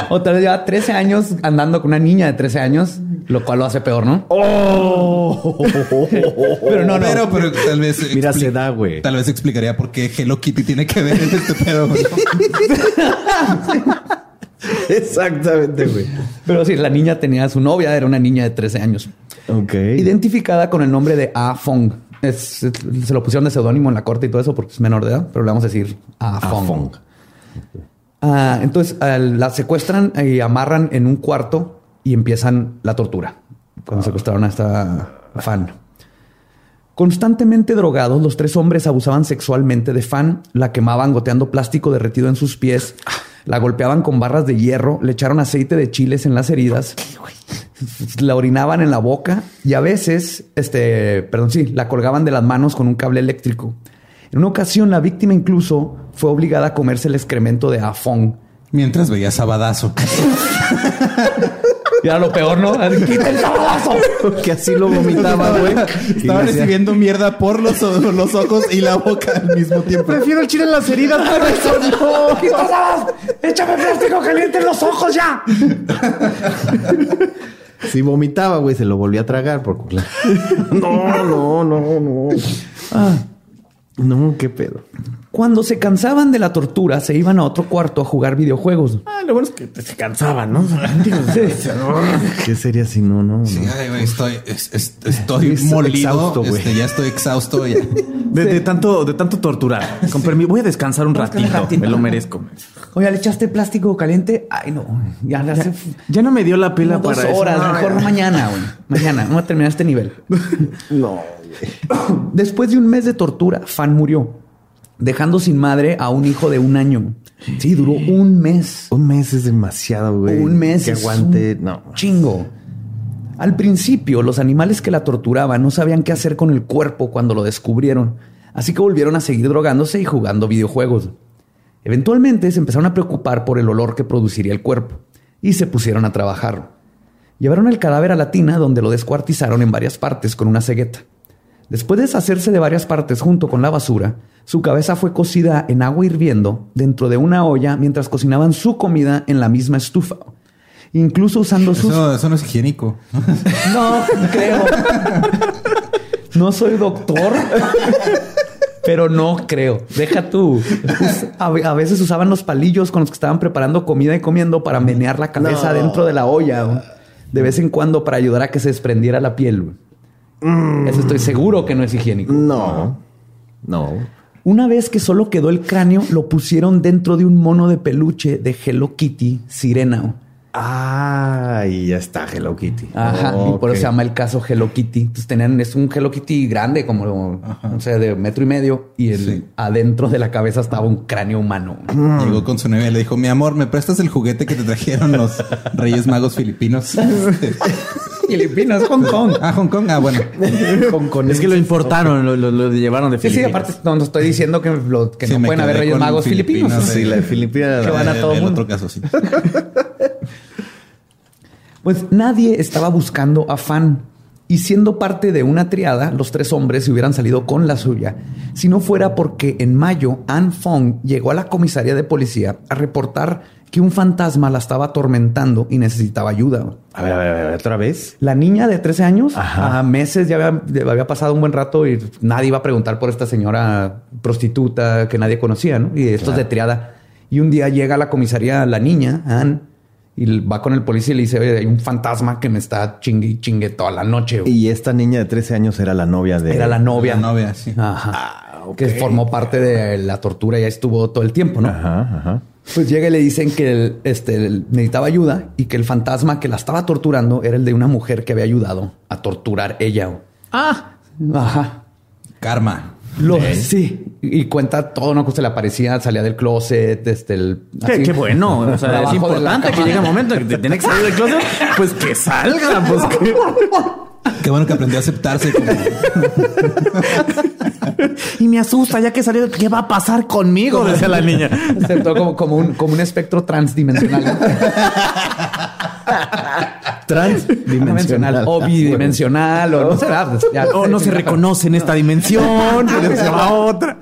O tal vez lleva 13 años andando con una niña de 13 años, lo cual lo hace peor, ¿no? <laughs> Pero no, no. Pero, pero tal vez. Mira, se da, güey. Tal vez explicaría por qué Hello Kitty tiene que ver en este pedo. güey. <laughs> Exactamente, güey. Pero sí, la niña tenía su novia, era una niña de 13 años. Ok. Identificada con el nombre de A Fong. Es- es- se lo pusieron de seudónimo en la corte y todo eso porque es menor de edad, pero le vamos a decir A Fong. Fong. Ah, entonces ah, la secuestran y amarran en un cuarto y empiezan la tortura. Cuando secuestraron a esta fan. Constantemente drogados, los tres hombres abusaban sexualmente de Fan, la quemaban goteando plástico derretido en sus pies, la golpeaban con barras de hierro, le echaron aceite de chiles en las heridas, la orinaban en la boca y a veces, este, perdón, sí, la colgaban de las manos con un cable eléctrico. En una ocasión, la víctima incluso fue obligada a comerse el excremento de Afón. Mientras veía Sabadazo. <laughs> Y era lo peor, ¿no? ¡Quita el sabadazo! <laughs> Que así lo vomitaba, güey. <laughs> Estaba recibiendo mierda por los, ojos y la boca al mismo tiempo. Prefiero el chile en las heridas, pero eso no. ¡Quita el! ¡Échame plástico caliente en los ojos ya! Si vomitaba, güey, se lo volvía a tragar por. <laughs> No, no, no, no. Ah. No, qué pedo. Cuando se cansaban de la tortura, se iban a otro cuarto a jugar videojuegos. Ah, lo bueno es que se cansaban, ¿no? <laughs> ¿Qué sería si no, no? Sí, no? ay, güey, estoy, es- es- <laughs> estoy Es molido. exhausto, este, ya estoy exhausto. Ya. <laughs> De, de tanto, de tanto torturar. Con permiso, voy a descansar un ratito. Me lo merezco. Oye, ¿le echaste plástico caliente? Ay, no. Ya le hace Ya no me dio la dos para eso. horas. No, mejor ya. mañana, güey. Mañana. Vamos a terminar este nivel. No. <coughs> Después de un mes de tortura, Fan murió, dejando sin madre a un hijo de un año. Sí, duró un mes. Un mes es demasiado, güey. Un mes. Que es aguante. un No. Chingo. Al principio, los animales que la torturaban no sabían qué hacer con el cuerpo cuando lo descubrieron, así que volvieron a seguir drogándose y jugando videojuegos. Eventualmente se empezaron a preocupar por el olor que produciría el cuerpo y se pusieron a trabajar. Llevaron el cadáver a la tina donde lo descuartizaron en varias partes con una cegueta. Después de deshacerse de varias partes junto con la basura, su cabeza fue cocida en agua hirviendo dentro de una olla mientras cocinaban su comida en la misma estufa. Incluso usando sus... Eso, eso no es higiénico. <laughs> No, creo. No soy doctor, pero no creo. Deja tú. A, veces usaban los palillos con los que estaban preparando comida y comiendo para menear la cabeza No. dentro de la olla. De vez en cuando para ayudar a que se desprendiera la piel. Güey. Eso estoy seguro que no es higiénico. No. No. Una vez que solo quedó el cráneo, lo pusieron dentro de un mono de peluche de Hello Kitty Sirena. Ah, y ya está Hello Kitty. Ajá, y por eso se llama el caso Hello Kitty. Entonces tenían, es un Hello Kitty grande, como, no sé, de metro y medio, y el, Sí. adentro de la cabeza estaba un cráneo humano. Llegó con su novia y le dijo, mi amor, ¿me prestas el juguete que te trajeron los Reyes Magos filipinos? <laughs> Filipinas, Hong Kong. ah, Hong Kong. Ah, bueno. <laughs> Hong Kong. Es que lo importaron, lo, lo- lo llevaron de Sí, sí, Filipinas. aparte no, no estoy diciendo que, lo- que Sí, no pueden haber Reyes Magos filipinos. Filipinas, Sí, la de Filipinas. Que van a todo el mundo. otro caso, sí. <laughs> Pues nadie estaba buscando a Fan. Y siendo parte de una triada, los tres hombres se hubieran salido con la suya, si no fuera porque en mayo Ann Fong llegó a la comisaría de policía a reportar que un fantasma la estaba atormentando y necesitaba ayuda. A ver, a ver, a ver, otra vez. La niña de 13 años, Ajá. a meses ya había, había pasado un buen rato y nadie iba a preguntar por esta señora prostituta que nadie conocía, ¿no? Y esto es de triada. Y un día llega a la comisaría la niña, Ann, y va con el policía y le dice, "Oye, hay un fantasma que me está chingue y chingue toda la noche. güey". Y esta niña de 13 años era la novia de. Era la novia. La novia, sí. Ajá. Ah. Que formó parte de la tortura, ya estuvo todo el tiempo, ¿no? Ajá, ajá. Pues llega y le dicen que el- este, el- necesitaba ayuda y que el fantasma que la estaba torturando era el de una mujer que había ayudado a torturar ella. Ah, Ajá. Karma. Lo, sí. Y cuenta todo, ¿no? Que se le aparecía, salía del closet, este, el... qué, así, qué bueno. O sea, es importante que llegue un momento en que te tiene que salir del closet. Pues que salga. Pues que... <laughs> Qué bueno que aprendió a aceptarse como... <laughs> Y me asusta ya que salió. ¿Qué va a pasar conmigo? Decía la <laughs> niña. Aceptó como, como, un, como un espectro transdimensional. Transdimensional. O bidimensional. O no será. pues, ya O no se reconoce en esta dimensión. <laughs> se va a otra.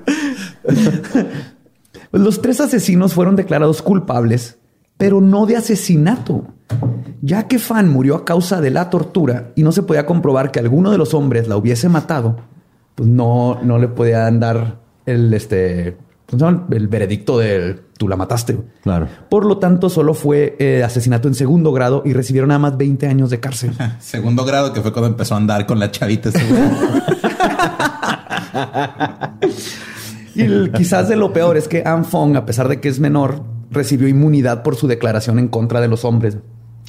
Los tres asesinos fueron declarados culpables, pero no de asesinato, ya que Fan murió a causa de la tortura y no se podía comprobar que alguno de los hombres la hubiese matado, pues no, no le podían dar el, este, el veredicto de tú la mataste. Claro. Por lo tanto, solo fue eh, asesinato en segundo grado y recibieron nada más 20 años de cárcel. <laughs> Segundo grado, que fue cuando empezó a andar con la chavita. <laughs> Y el- quizás de lo peor es que Anne Fong, a pesar de que es menor, recibió inmunidad por su declaración en contra de los hombres.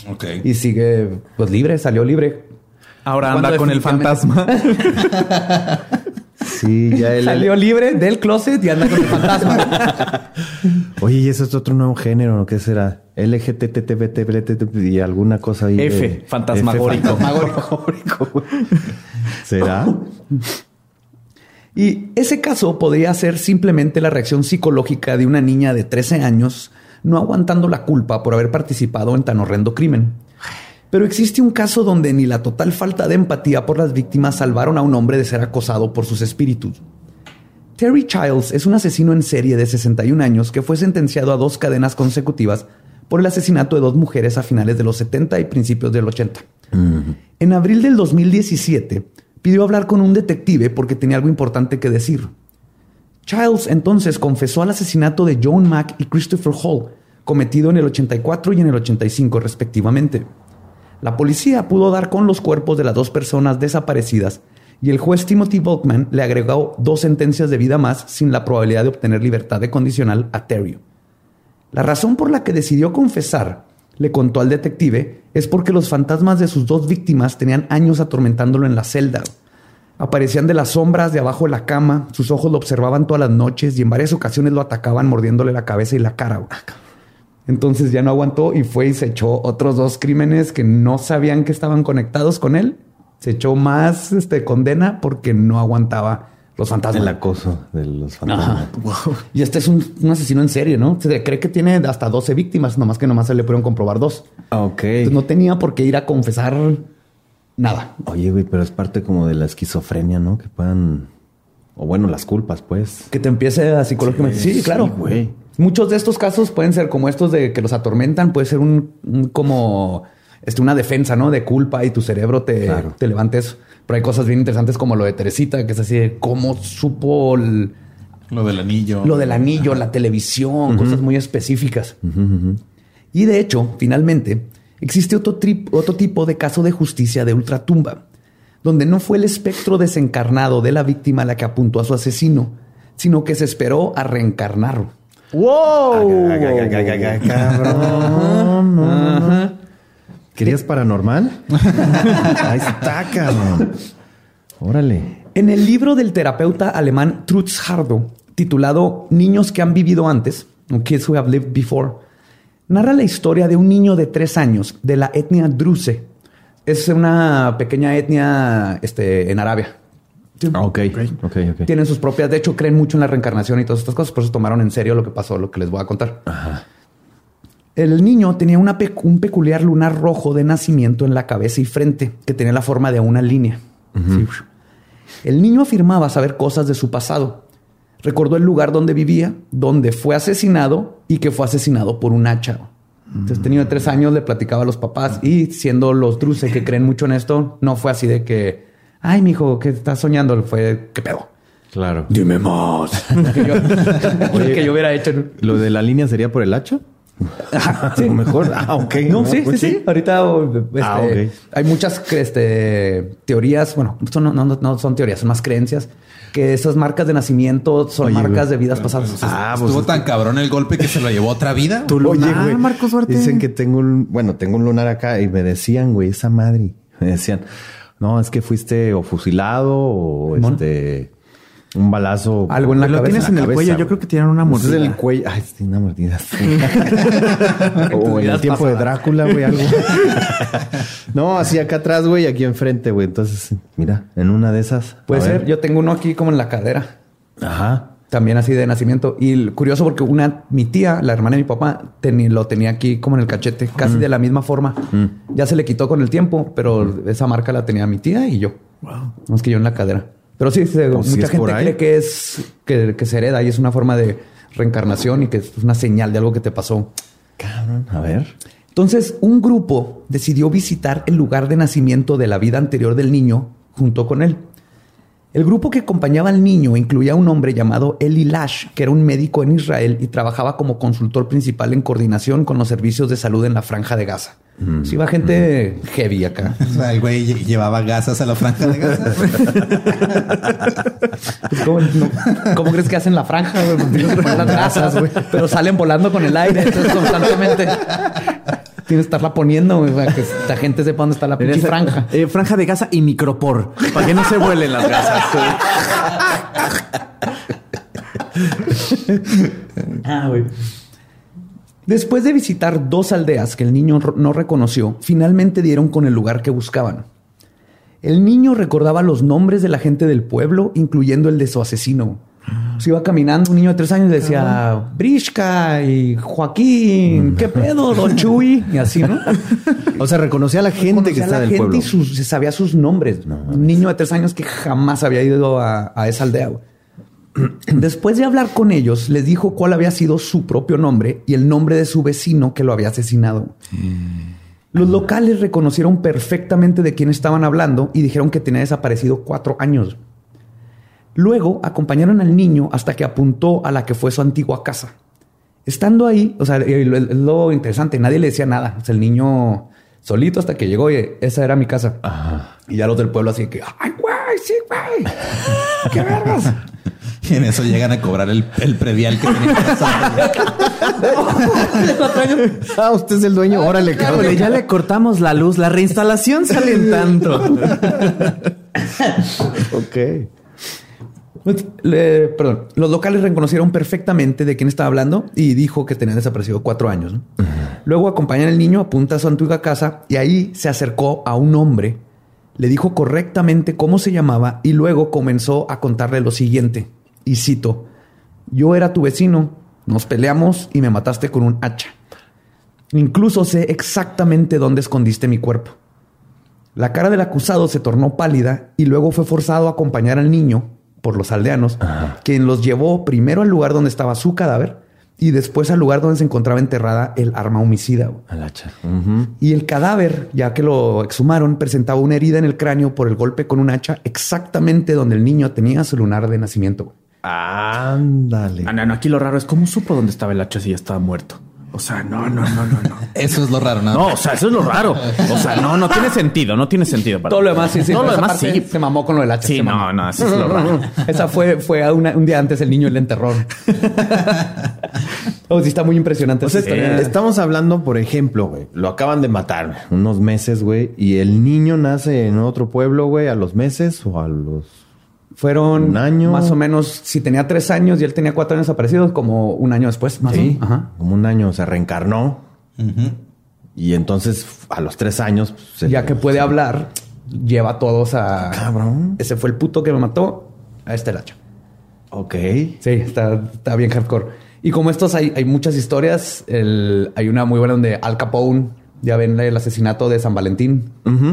Ok. Y sigue pues libre, salió libre. Ahora anda con el fantasma. <laughs> Sí, ya él. Salió libre del closet y anda con el fantasma. <laughs> Oye, y eso es otro nuevo género, ¿no? ¿Qué será? LGTTBT y alguna cosa ahí. F, de- fantasmagórico. F, fantasmagórico. <laughs> ¿Será? Y ese caso podría ser simplemente la reacción psicológica de una niña de 13 años no aguantando la culpa por haber participado en tan horrendo crimen. Pero existe un caso donde ni la total falta de empatía por las víctimas salvaron a un hombre de ser acosado por sus espíritus. Terry Childs es un asesino en serie de 61 años que fue sentenciado a dos cadenas consecutivas por el asesinato de dos mujeres a finales de los 70 y principios del 80. En abril del 2017 pidió hablar con un detective porque tenía algo importante que decir. Childs entonces confesó al asesinato de Joan Mack y Christopher Hall, cometido en el 84 y en el 85 respectivamente. La policía pudo dar con los cuerpos de las dos personas desaparecidas y el juez Timothy Volkman le agregó dos sentencias de vida más sin la probabilidad de obtener libertad de condicional a Terry. La razón por la que decidió confesar, le contó al detective, es porque los fantasmas de sus dos víctimas tenían años atormentándolo en la celda. Aparecían de las sombras de abajo de la cama, sus ojos lo observaban todas las noches y en varias ocasiones lo atacaban mordiéndole la cabeza y la cara. Entonces ya no aguantó y fue y se echó otros dos crímenes que no sabían que estaban conectados con él. Se echó más este, condena porque no aguantaba los fantasmas. El acoso de los fantasmas. Y este es un, un asesino en serie, ¿no? Se cree que tiene hasta 12 víctimas, nomás que nomás se le pudieron comprobar dos. Ah, Ok. Entonces no tenía por qué ir a confesar nada. Oye, güey, pero es parte como de la esquizofrenia, ¿no? Que puedan... O bueno, las culpas, pues. Que te empiece a psicológicamente. Sí, Sí, claro. sí, güey. Muchos de estos casos pueden ser como estos de que los atormentan, puede ser un, un como este, una defensa, ¿no? De culpa y tu cerebro te, Claro. te levanta eso. Pero hay cosas bien interesantes como lo de Teresita, que es así de cómo supo el- Lo del anillo. lo del anillo, la televisión, cosas muy específicas. Y de hecho, finalmente, existe otro, otro tipo de caso de justicia de ultratumba, donde no fue el espectro desencarnado de la víctima la que apuntó a su asesino, sino que se esperó a reencarnar. ¡Wow! Cabrón. ¿Querías paranormal? <laughs> Ahí está, cabrón. Órale. En el libro del terapeuta alemán Trutz Hardo, titulado Niños que han vivido antes, o Kids Who Have Lived Before, narra la historia de un niño de tres años de la etnia Druze. Es una pequeña etnia este, en Arabia. Ah, Ok, ok, ok. Tienen sus propias, de hecho, creen mucho en la reencarnación y todas estas cosas, por eso tomaron en serio lo que pasó, lo que les voy a contar. El niño tenía una pe- un peculiar lunar rojo de nacimiento en la cabeza y frente, que tenía la forma de una línea. Sí. El niño afirmaba saber cosas de su pasado. Recordó el lugar donde vivía, donde fue asesinado y que fue asesinado por un hacha. Entonces, de tres años le platicaba a los papás y siendo los druses que creen mucho en esto, no fue así de que, ay, mijo, ¿qué estás soñando? Fue, ¿qué pedo? Claro. Dime más. <laughs> que, yo, <laughs> que yo hubiera hecho. ¿Lo de la línea sería por el hacha? A lo mejor. <laughs> Ah, ok. No, sí, sí, pues sí. Ahorita este, Ah, ok. hay muchas este, teorías. Bueno, son- no, no- no son teorías, son más creencias. Que esas marcas de nacimiento son Oye, marcas de vidas pasadas. Ah, pues Estuvo es tan cabrón el golpe que se lo llevó a otra vida. <laughs> Tu Oye, lunar, güey. Marcos Duarte. Dicen que tengo un, bueno, tengo un lunar acá y me decían, güey, esa madre. <laughs> Me decían, no, es que fuiste o fusilado o este, un balazo. Algo en la lo cabeza. tienes en el cabeza, cuello. Yo creo que tienen una Pues es mordida. en el cuello. Ay, sí, una mordida. sí. <laughs> o en el tiempo de Drácula, güey, algo. <laughs> no, así acá atrás, güey, aquí enfrente, güey. Entonces, mira, en una de esas. Puede ser. ver. Yo tengo uno aquí como en la cadera. Ajá. También así de nacimiento. Y curioso porque una, mi tía, la hermana de mi papá, teni- lo tenía aquí como en el cachete, casi de la misma forma. Ya se le quitó con el tiempo, pero esa marca la tenía mi tía y yo. Wow. No es que yo en la cadera. Pero sí, se- Pues mucha gente cree que es que, que se hereda y es una forma de reencarnación y que es una señal de algo que te pasó. Cabrón, a ver. Entonces, un grupo decidió visitar el lugar de nacimiento de la vida anterior del niño junto con él. El grupo que acompañaba al niño incluía a un hombre llamado Eli Lash, que era un médico en Israel y trabajaba como consultor principal en coordinación con los servicios de salud en la franja de Gaza. Sí, iba gente heavy acá. O <laughs> sea, el güey lle- llevaba gasas a la franja de Gaza. Pues, <laughs> ¿Cómo, no- cómo crees que hacen la franja? güey? Tienes que poner las grasas, güey. Pero salen volando con el aire, entonces constantemente tienes que estarla poniendo, güey, para que la gente sepa dónde está la pinche Esa- franja. eh, franja de gasa y micropor. Para que no se vuelen las gasas. <laughs> Ah, güey. Después de visitar dos aldeas que el niño no reconoció, finalmente dieron con el lugar que buscaban. El niño recordaba los nombres de la gente del pueblo, incluyendo el de su asesino. Se iba caminando un niño de tres años y decía Brishka y Joaquín, ¿qué pedo, Don Chuy? Y así, ¿no? <laughs> O sea, reconocía a la gente que está del pueblo. y sus- se sabía sus nombres. un niño de tres años que jamás había ido a, a esa aldea. güey. <clears throat> Después de hablar con ellos, les dijo cuál había sido su propio nombre y el nombre de su vecino que lo había asesinado. Los locales reconocieron perfectamente de quién estaban hablando y dijeron que tenía desaparecido cuatro años. Luego acompañaron al niño hasta que apuntó a la que fue su antigua casa. Estando ahí, o sea, lo, lo interesante, nadie le decía nada. O sea, el niño solito hasta que llegó y esa era mi casa. Y ya los del pueblo así que, ay, güey, sí, güey. <laughs> ¿Qué vergas? Y en eso llegan a cobrar el, el predial que tenía que pasar. <laughs> Ah, usted es el dueño. Órale, cabrón. Ya le cortamos la luz. La reinstalación sale en tanto. <laughs> Ok. Pues, perdón, los locales reconocieron perfectamente de quién estaba hablando y dijo que tenía desaparecido cuatro años. ¿no? Luego acompañan al niño, apunta a su antigua casa y ahí se acercó a un hombre, le dijo correctamente cómo se llamaba y luego comenzó a contarle lo siguiente. Y cito, yo era tu vecino, nos peleamos y me mataste con un hacha. Incluso sé exactamente dónde escondiste mi cuerpo. La cara del acusado se tornó pálida y luego fue forzado a acompañar al niño por los aldeanos, quien los llevó primero al lugar donde estaba su cadáver y después al lugar donde se encontraba enterrada el arma homicida. Al hacha. Y el cadáver, ya que lo exhumaron, presentaba una herida en el cráneo por el golpe con un hacha exactamente donde el niño tenía su lunar de nacimiento. Ándale. Ah, no, no, aquí lo raro es cómo supo dónde estaba el hacha si ya estaba muerto. O sea, no, no, no, no, no. <laughs> Eso es lo raro, ¿no? No, o sea, eso es lo raro. O sea, no, no tiene sentido, no tiene sentido. para Todo lo demás sí, sí. Todo lo demás sí. Se mamó con lo del hacha. Sí, no, no, eso es lo raro. <laughs> Esa fue, fue a una- un día antes el niño le enterró. <laughs> oh, sí, está muy impresionante. O sea, esa historia. estamos hablando, por ejemplo, güey, lo acaban de matar unos meses, güey, y el niño nace en otro pueblo, güey, a los meses o a los... Fueron Un año. Más o menos, si tenía tres años y él tenía cuatro años aparecidos, como un año después. Más o Sí, menos. Ajá. como un año se reencarnó y entonces a los tres años... pues, se- Ya que puede se- hablar, lleva a todos a. Cabrón. Ese fue el puto que me mató. A este el hacha. Ok. Sí, está, está bien hardcore. Y como estos hay, hay muchas historias. El- hay una muy buena donde Al Capone, ya ven el asesinato de San Valentín.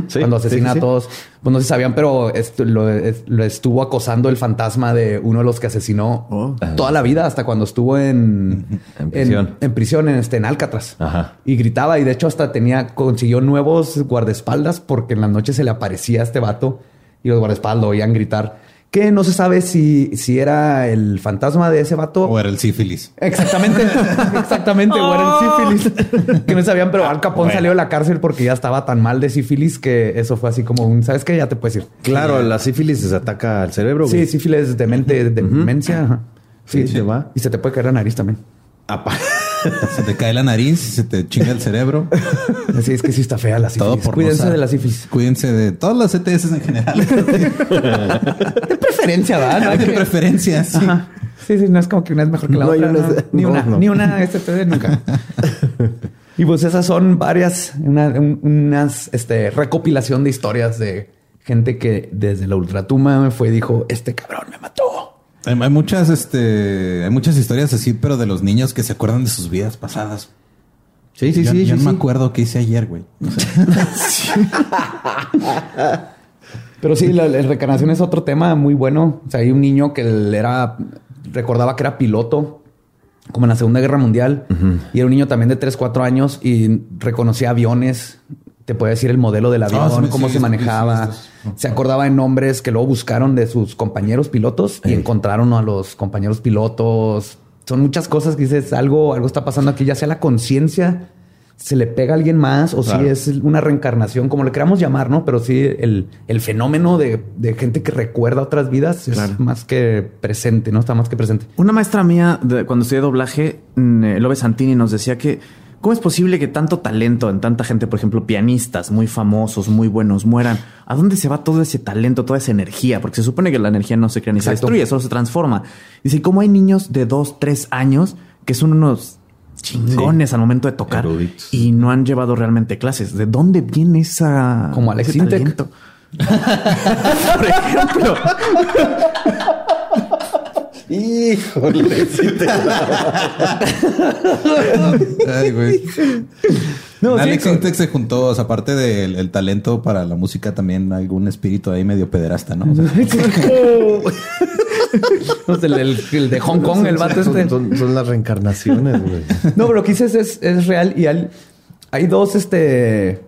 Sí, cuando asesina sí, sí. a todos. Pues no si sabían, pero esto- lo, es- lo estuvo acosando el fantasma de uno de los que asesinó Oh. toda la vida hasta cuando estuvo en, <laughs> En prisión. En, en prisión, en, este, en Alcatraz. Ajá. Y gritaba y de hecho hasta tenía, consiguió nuevos guardaespaldas porque en la noche se le aparecía a este vato y los guardaespaldas lo oían gritar. Que no se sabe si, si era el fantasma de ese vato. O era el sífilis. Exactamente, <laughs> exactamente, o era el sífilis. que no sabían, pero Al Capone salió de la cárcel porque ya estaba tan mal de sífilis que eso fue así como un, ¿sabes qué? Ya te puedes ir. Claro, la sífilis se ataca al cerebro, Sí, güey. sífilis de mente, de demencia. ajá. Sí, se va. Y se te puede caer la nariz también. Se te cae la nariz, se te chinga el cerebro. Sí, es que sí está fea la sífilis. Todo por Cuídense de la sífilis. Cuídense de todas las ETS en general. <laughs> De preferencia, ¿verdad? No de preferencia, sí. Ajá. Sí, sí, no es como que una es mejor que la No otra. Ni no, una, no. ni una STD nunca. <laughs> y pues esas son varias, una- un- unas este, recopilación de historias de gente que desde la ultratumba me fue y dijo, este cabrón me mató. Hay, hay muchas, este, hay muchas historias así, pero de los niños que se acuerdan de sus vidas pasadas. Sí, sí, yo, sí. yo sí, no me acuerdo qué hice ayer, güey. <laughs> Pero sí, la, la reencarnación es otro tema muy bueno. O sea, hay un niño que era, recordaba que era piloto, como en la Segunda Guerra Mundial, y era un niño también de 3, 4 años y reconocía aviones. Te puede decir el modelo del avión, Ah, sí, cómo sí, se sí, manejaba. Se acordaba de nombres que luego buscaron de sus compañeros pilotos y encontraron a los compañeros pilotos. Son muchas cosas que dices, algo, algo está pasando aquí, ya sea la conciencia, se le pega a alguien más o Claro. si es una reencarnación, como le queramos llamar, ¿no? Pero sí, el, el fenómeno de, de gente que recuerda otras vidas es Claro. más que presente, ¿no? Está más que presente. Una maestra mía, de- cuando estudié doblaje, mm, eh, Lobe Santini, nos decía que cómo es posible que tanto talento en tanta gente, por ejemplo, pianistas muy famosos, muy buenos, mueran. ¿A dónde se va todo ese talento, toda esa energía? Porque se supone que la energía no se crea ni se destruye, solo se transforma. Dice, ¿cómo hay niños de dos, tres años que son unos chingones al momento de tocar Eruditos. y no han llevado realmente clases? ¿De dónde viene esa Como Alex ese talento? <laughs> por ejemplo. <laughs> Híjole, sí te- <laughs> Ay, güey. No, sí, Alex Intec se juntó, o sea, aparte del el talento para la música, también algún espíritu ahí medio pederasta, ¿no? O sea, No el, <laughs> el- el de Hong Kong, el vato este. Son, las reencarnaciones, güey. No, pero lo que dices es, es real y hay, hay dos, este,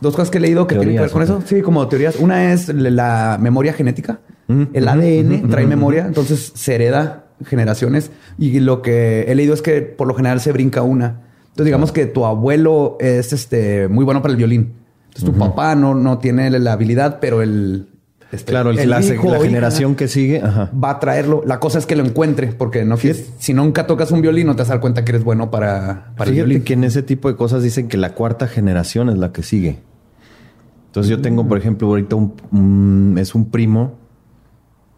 dos cosas que he leído que tienen que ver con eso. Sí, como teorías. Una es la memoria genética. El ADN trae memoria, entonces se hereda generaciones. Y lo que he leído es que por lo general se brinca una. Entonces, digamos que tu abuelo es este muy bueno para el violín. Entonces, tu papá no, no tiene la habilidad, pero el. este, Claro, el, la, hijo la o hija generación que sigue, ajá. va a traerlo. La cosa es que lo encuentre, porque no quieres- si nunca tocas un violín, no te vas a dar cuenta que eres bueno para, para el violín. que en ese tipo de cosas dicen que la cuarta generación es la que sigue. Entonces yo tengo, por ejemplo, ahorita un, un- es un primo,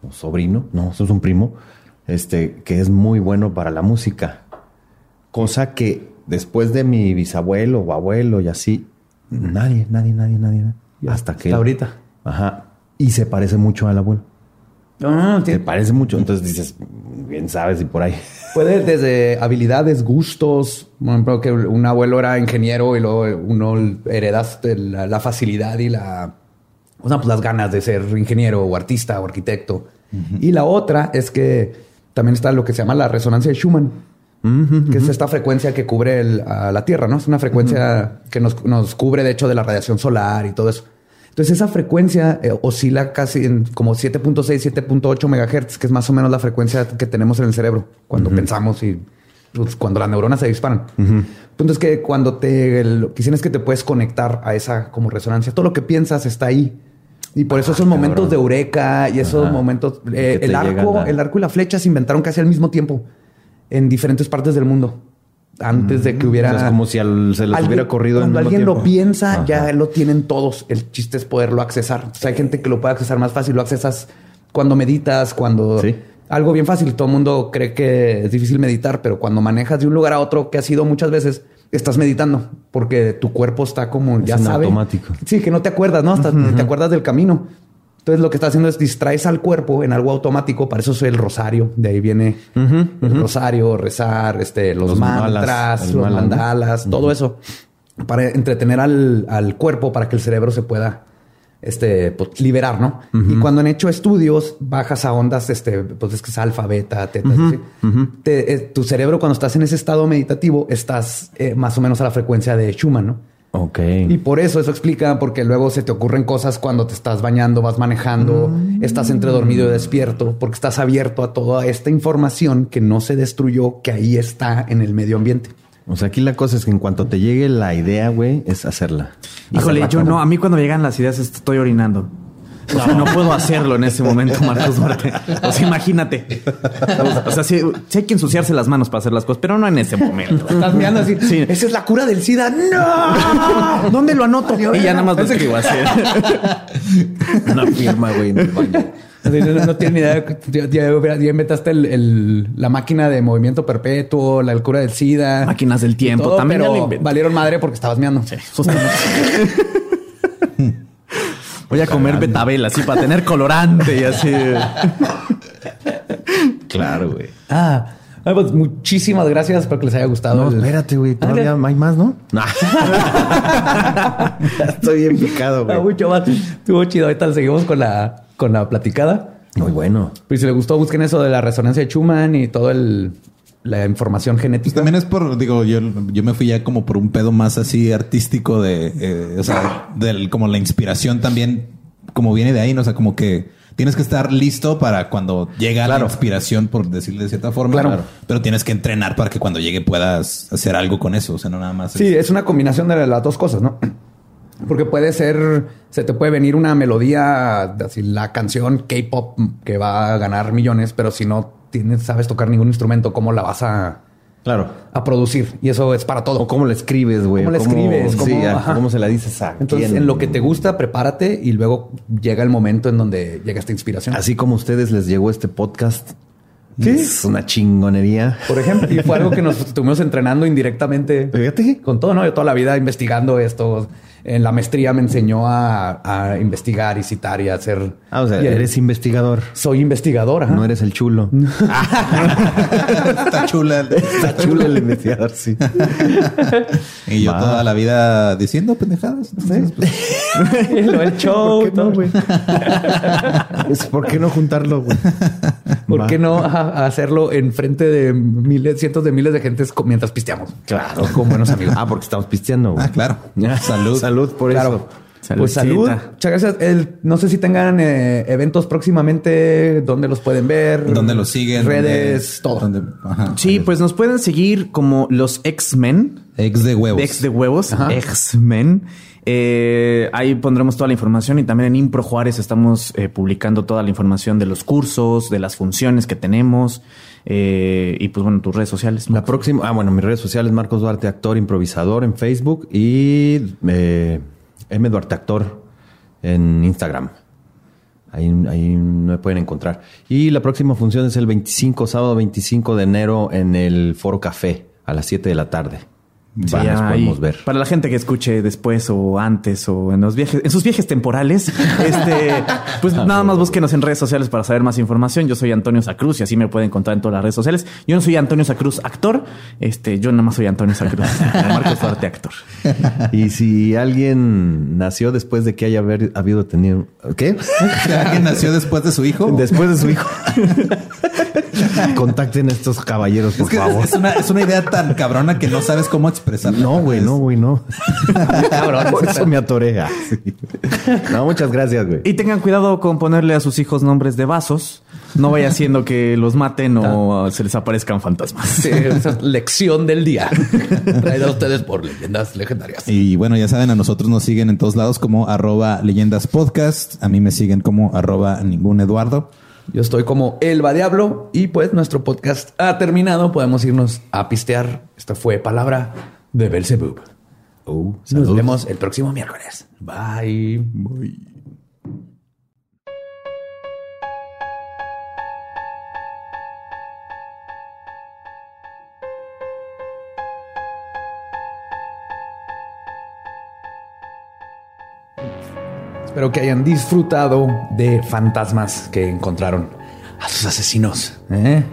o sobrino, no, eso es un primo, este, que es muy bueno para la música. Cosa que después de mi bisabuelo o abuelo y así, nadie, nadie, nadie, nadie. hasta que hasta ahorita. Ajá. Y se parece mucho al abuelo. Ah, Se tiene- parece mucho. Entonces dices, bien sabes y por ahí. Puede desde habilidades, gustos. Por ejemplo, que un abuelo era ingeniero y luego uno heredaste la, la facilidad y la, o sea, pues las ganas de ser ingeniero o artista o arquitecto. Y la otra es que también está lo que se llama la resonancia de Schumann, que es esta frecuencia que cubre el- a la Tierra, ¿no? Es una frecuencia que nos, nos cubre, de hecho, de la radiación solar y todo eso. Entonces, esa frecuencia eh, oscila casi en como 7.6, 7.8 megahertz, que es más o menos la frecuencia que tenemos en el cerebro cuando pensamos y pues, cuando las neuronas se disparan. Entonces, que cuando te lo es que te puedes conectar a esa como resonancia, todo lo que piensas está ahí. Y por eso esos momentos de eureka y esos Ajá. momentos, eh, el arco, la- el arco y la flecha se inventaron casi al mismo tiempo en diferentes partes del mundo. Antes de que hubiera. O sea, es como si al- se les Alguien- hubiera corrido al Cuando mismo alguien lo piensa, Ajá. ya lo tienen todos. El chiste es poderlo accesar. Entonces, hay gente que lo puede accesar más fácil. Lo accesas cuando meditas, cuando. Sí. Algo bien fácil. Todo el mundo cree que es difícil meditar, pero cuando manejas de un lugar a otro, que ha sido muchas veces, estás meditando porque tu cuerpo está como ya sabe. automático. Sí, que no te acuerdas, ¿no? Hasta te acuerdas del camino. Entonces lo que está haciendo es distraes al cuerpo en algo automático. Para eso soy el rosario. De ahí viene el rosario, rezar, este, los, Los mantras, malas, los mandalas, todo eso. Para entretener al, al cuerpo para que el cerebro se pueda este, pues, liberar, ¿no? Y cuando han hecho estudios, bajas a ondas, este, pues es que es alfa, beta, teta, así. Te- eh, tu cerebro cuando estás en ese estado meditativo, estás eh, más o menos a la frecuencia de Schumann, ¿no? Ok. Y por eso eso explica, porque luego se te ocurren cosas cuando te estás bañando, vas manejando, estás entre dormido y despierto, porque estás abierto a toda esta información que no se destruyó, que ahí está en el medio ambiente. O sea, aquí la cosa es que en cuanto te llegue la idea, güey, es hacerla. Híjole, yo no, a mí cuando me llegan las ideas estoy orinando. O sea, no puedo hacerlo en ese momento, Marcos Duarte. O sea, imagínate. O sea, sí, sí hay que ensuciarse las manos para hacer las cosas, pero no en ese momento. Estás mirando así, Sí. esa es la cura del SIDA. ¡No! ¿Dónde lo anoto? Y ya nada más lo escribo así. Una firma, güey, en el baño. No, no, no tiene ni idea. Ya, ya- ya inventaste el- el- la máquina de movimiento perpetuo, la cura del SIDA. Máquinas del tiempo, también pero valieron madre porque estabas meando. <laughs> Voy a comer betabel así para tener colorante y así. <laughs> Claro, güey. Ah, ah, pues muchísimas gracias. Espero que les haya gustado. No, el- espérate, güey. Todavía hay más, ¿no? No. <laughs> Estoy bien picado, Ah, güey. mucho más. Estuvo chido. Ahorita seguimos con la, con la platicada. Muy bueno. Pero si les gustó, busquen eso de la resonancia de Schumann y todo el la información Pues genética. también es por, digo, yo, yo me fui ya como por un pedo más así artístico de, eh, o sea, del, como la inspiración también, como viene de ahí, ¿no? O sea, como que tienes que estar listo para cuando llega Claro. la inspiración, por decirlo de cierta forma. Claro. Claro. Pero tienes que entrenar para que cuando llegue puedas hacer algo con eso. O sea, no nada más. Sí, es una combinación de las dos cosas, ¿no? <clears throat> Porque puede ser, se te puede venir una melodía, así la canción K-pop que va a ganar millones, pero si no tienes, sabes tocar ningún instrumento, ¿cómo la vas a, Claro. a producir? Y eso es para todo. O cómo la escribes, güey. ¿Cómo la escribes? Sí, ¿Cómo- ajá. cómo se la dices a Entonces, quién. en lo que te gusta, prepárate y luego llega el momento en donde llega esta inspiración. Así como a ustedes les llegó este podcast. Sí. Es una chingonería. Por ejemplo, y fue algo que nos <laughs> estuvimos entrenando indirectamente. Fíjate. Con todo, ¿no? Yo toda la vida investigando esto. En la maestría me enseñó a, a investigar y citar y a hacer. Ah, o sea, el- eres investigador. Soy investigador, ajá. No eres el chulo. <laughs> Está chula. Está chulo el investigador, sí. Y yo Va. toda la vida diciendo pendejadas. Entonces, pues, <laughs> Lo del show, ¿Por qué no, todo. güey? Es, ¿Por qué no juntarlo, güey? ¿Por Va. qué no ajá, hacerlo en frente de miles, cientos de miles de gentes mientras pisteamos? Claro. Con buenos amigos. Ah, porque estamos pisteando, güey. ah, claro. Salud. Salud por Claro. eso. Pues salud. Muchas gracias. El- no sé si tengan eh, eventos próximamente, dónde los pueden ver. ¿Dónde los siguen? Redes, ¿Dónde- todo. dónde- ajá. Sí, pues nos pueden seguir como los X-Men. Ex de huevos. Ex de huevos. X-Men. Eh, ahí pondremos toda la información y también en Impro Juárez estamos eh, publicando toda la información de los cursos, de las funciones que tenemos eh, y pues bueno, tus redes sociales. La próxima, ah, bueno, mis redes sociales, Marcos Duarte, actor improvisador en Facebook y eh, M Duarte Actor en Instagram. Ahí, ahí me pueden encontrar. Y la próxima función es el 25, sábado 25 de enero en el Foro Café a las 7 de la tarde. Sí, ahí, podemos ver. Para la gente que escuche después o antes o en los viajes, en sus viajes temporales, <laughs> este, pues nada más búsquenos en redes sociales para saber más información. Yo soy Antonio Sacruz y así me pueden encontrar en todas las redes sociales. Yo no soy Antonio Sacruz actor, este, yo nada más soy Antonio Sacruz, <laughs> Marcos Duarte actor. Y si alguien nació después de que haya haber, habido tenido... ¿Qué? <laughs> ¿Alguien nació después de su hijo? Después de su hijo. Contacten a estos caballeros, por Es que favor. es una, es una idea tan cabrona que no sabes cómo expresarla. No, güey, no, <laughs> güey, no. Por eso me atorea. Sí. No, muchas gracias, güey. Y tengan cuidado con ponerle a sus hijos nombres de vasos. No vaya haciendo que los maten o se les aparezcan fantasmas. Sí, esa es lección del día. <laughs> Traída a ustedes por leyendas legendarias. Y bueno, ya saben, a nosotros nos siguen en todos lados como arroba leyendas podcast. A mí me siguen como arroba ningún Eduardo. Yo estoy como Elba Diablo y pues nuestro podcast ha terminado. Podemos irnos a pistear. Esta fue Palabra de Belzebub. Uh, Nos vemos el próximo miércoles. Bye. Espero que hayan disfrutado de fantasmas que encontraron a sus asesinos. ¿eh?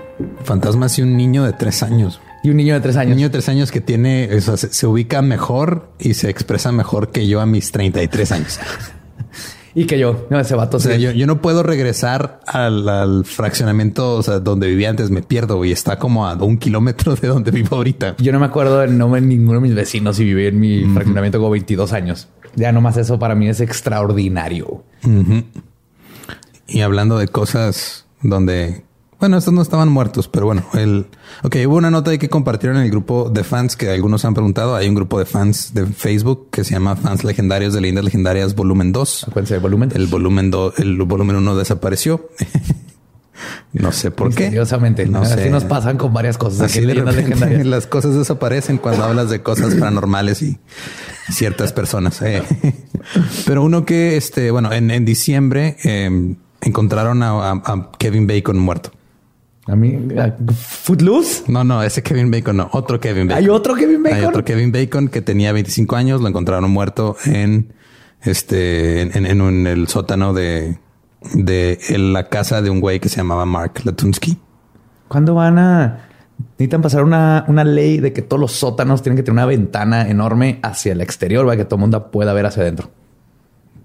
Fantasmas y un niño de tres años. Y un niño de tres Un años. niño de tres años que tiene, o sea, se, se ubica mejor y se expresa mejor que yo a mis 33 años. <laughs> Y que yo, no, ese vato O sea, se- yo, yo no puedo regresar al, al fraccionamiento, o sea, donde vivía antes, me pierdo y está como a un kilómetro de donde vivo ahorita. Yo no me acuerdo del nombre de ninguno de mis vecinos y viví en mi fraccionamiento como 22 años. Ya nomás eso para mí es extraordinario. Y hablando de cosas donde, bueno, estos no estaban muertos, pero bueno, el, ok, hubo una nota ahí que compartieron en el grupo de fans que algunos han preguntado. Hay un grupo de fans de Facebook que se llama Fans Legendarios de Leyendas Legendarias Volumen 2. Acuérdense del volumen. El volumen 2, el volumen 1 desapareció. <laughs> no sé por qué. Misteriosamente. No Así sé. nos pasan con varias cosas. Así de repente <laughs> las cosas desaparecen cuando hablas de cosas paranormales y ciertas personas. eh. <laughs> Pero uno que, este, bueno, en, en diciembre eh, encontraron a, a- a Kevin Bacon muerto. A mí, Footloose. No, no, ese Kevin Bacon no, otro Kevin Bacon. Hay otro Kevin Bacon. Hay otro Kevin Bacon que tenía 25 años, lo encontraron muerto en este, en, en un- el sótano de, de la casa de un güey que se llamaba Mark Latunsky. ¿Cuándo van a necesitan pasar una, una ley de que todos los sótanos tienen que tener una ventana enorme hacia el exterior para que todo el mundo pueda ver hacia adentro?